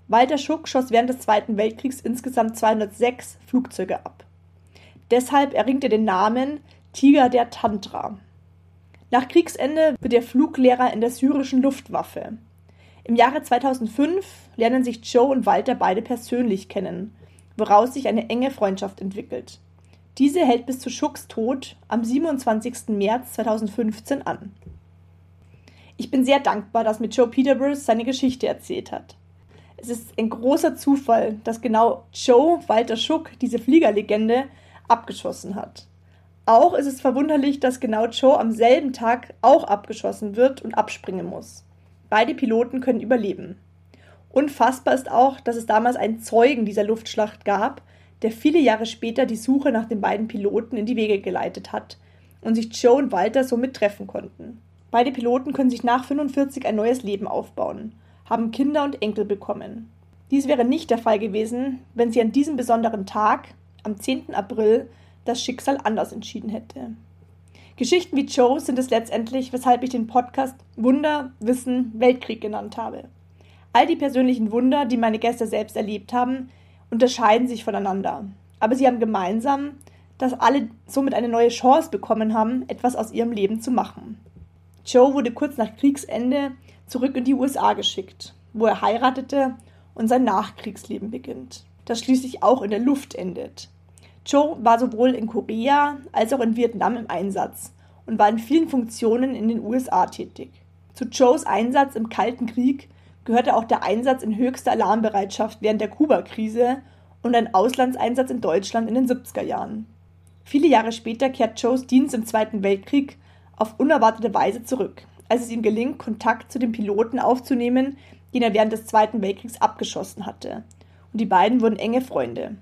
Walter Schuck schoss während des Zweiten Weltkriegs insgesamt 206 Flugzeuge ab. Deshalb erringt er den Namen Tiger der Tantra. Nach Kriegsende wird er Fluglehrer in der syrischen Luftwaffe. Im Jahre 2005 lernen sich Joe und Walter beide persönlich kennen, woraus sich eine enge Freundschaft entwickelt. Diese hält bis zu Schucks Tod am 27. März 2015 an. Ich bin sehr dankbar, dass mir Joe Peterborough seine Geschichte erzählt hat. Es ist ein großer Zufall, dass genau Joe Walter Schuck diese Fliegerlegende abgeschossen hat. Auch ist es verwunderlich, dass genau Joe am selben Tag auch abgeschossen wird und abspringen muss. Beide Piloten können überleben. Unfassbar ist auch, dass es damals einen Zeugen dieser Luftschlacht gab, der viele Jahre später die Suche nach den beiden Piloten in die Wege geleitet hat und sich Joe und Walter somit treffen konnten. Beide Piloten können sich nach 45 ein neues Leben aufbauen, haben Kinder und Enkel bekommen. Dies wäre nicht der Fall gewesen, wenn sie an diesem besonderen Tag, am 10. April, das Schicksal anders entschieden hätte. Geschichten wie Joe sind es letztendlich, weshalb ich den Podcast Wunder, Wissen, Weltkrieg genannt habe. All die persönlichen Wunder, die meine Gäste selbst erlebt haben, unterscheiden sich voneinander. Aber sie haben gemeinsam, dass alle somit eine neue Chance bekommen haben, etwas aus ihrem Leben zu machen. Joe wurde kurz nach Kriegsende zurück in die USA geschickt, wo er heiratete und sein Nachkriegsleben beginnt, das schließlich auch in der Luft endet. Joe war sowohl in Korea als auch in Vietnam im Einsatz und war in vielen Funktionen in den USA tätig. Zu Joes Einsatz im Kalten Krieg gehörte auch der Einsatz in höchster Alarmbereitschaft während der Kuba-Krise und ein Auslandseinsatz in Deutschland in den 70er Jahren. Viele Jahre später kehrt Joes Dienst im Zweiten Weltkrieg auf unerwartete Weise zurück, als es ihm gelingt, Kontakt zu dem Piloten aufzunehmen, den er während des Zweiten Weltkriegs abgeschossen hatte. Und die beiden wurden enge Freunde.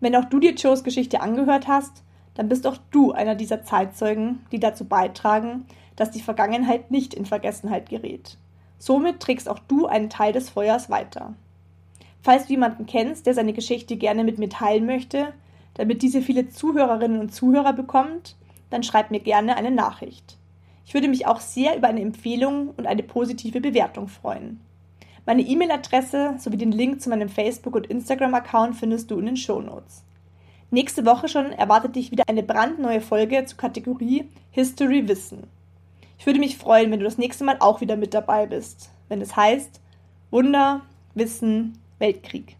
Wenn auch du dir Joes Geschichte angehört hast, dann bist auch du einer dieser Zeitzeugen, die dazu beitragen, dass die Vergangenheit nicht in Vergessenheit gerät. Somit trägst auch du einen Teil des Feuers weiter. Falls du jemanden kennst, der seine Geschichte gerne mit mir teilen möchte, damit diese viele Zuhörerinnen und Zuhörer bekommt, dann schreib mir gerne eine Nachricht. Ich würde mich auch sehr über eine Empfehlung und eine positive Bewertung freuen. Meine E-Mail-Adresse sowie den Link zu meinem Facebook- und Instagram-Account findest du in den Shownotes. Nächste Woche schon erwartet dich wieder eine brandneue Folge zur Kategorie History Wissen. Ich würde mich freuen, wenn du das nächste Mal auch wieder mit dabei bist, wenn es heißt Wunder, Wissen, Weltkrieg.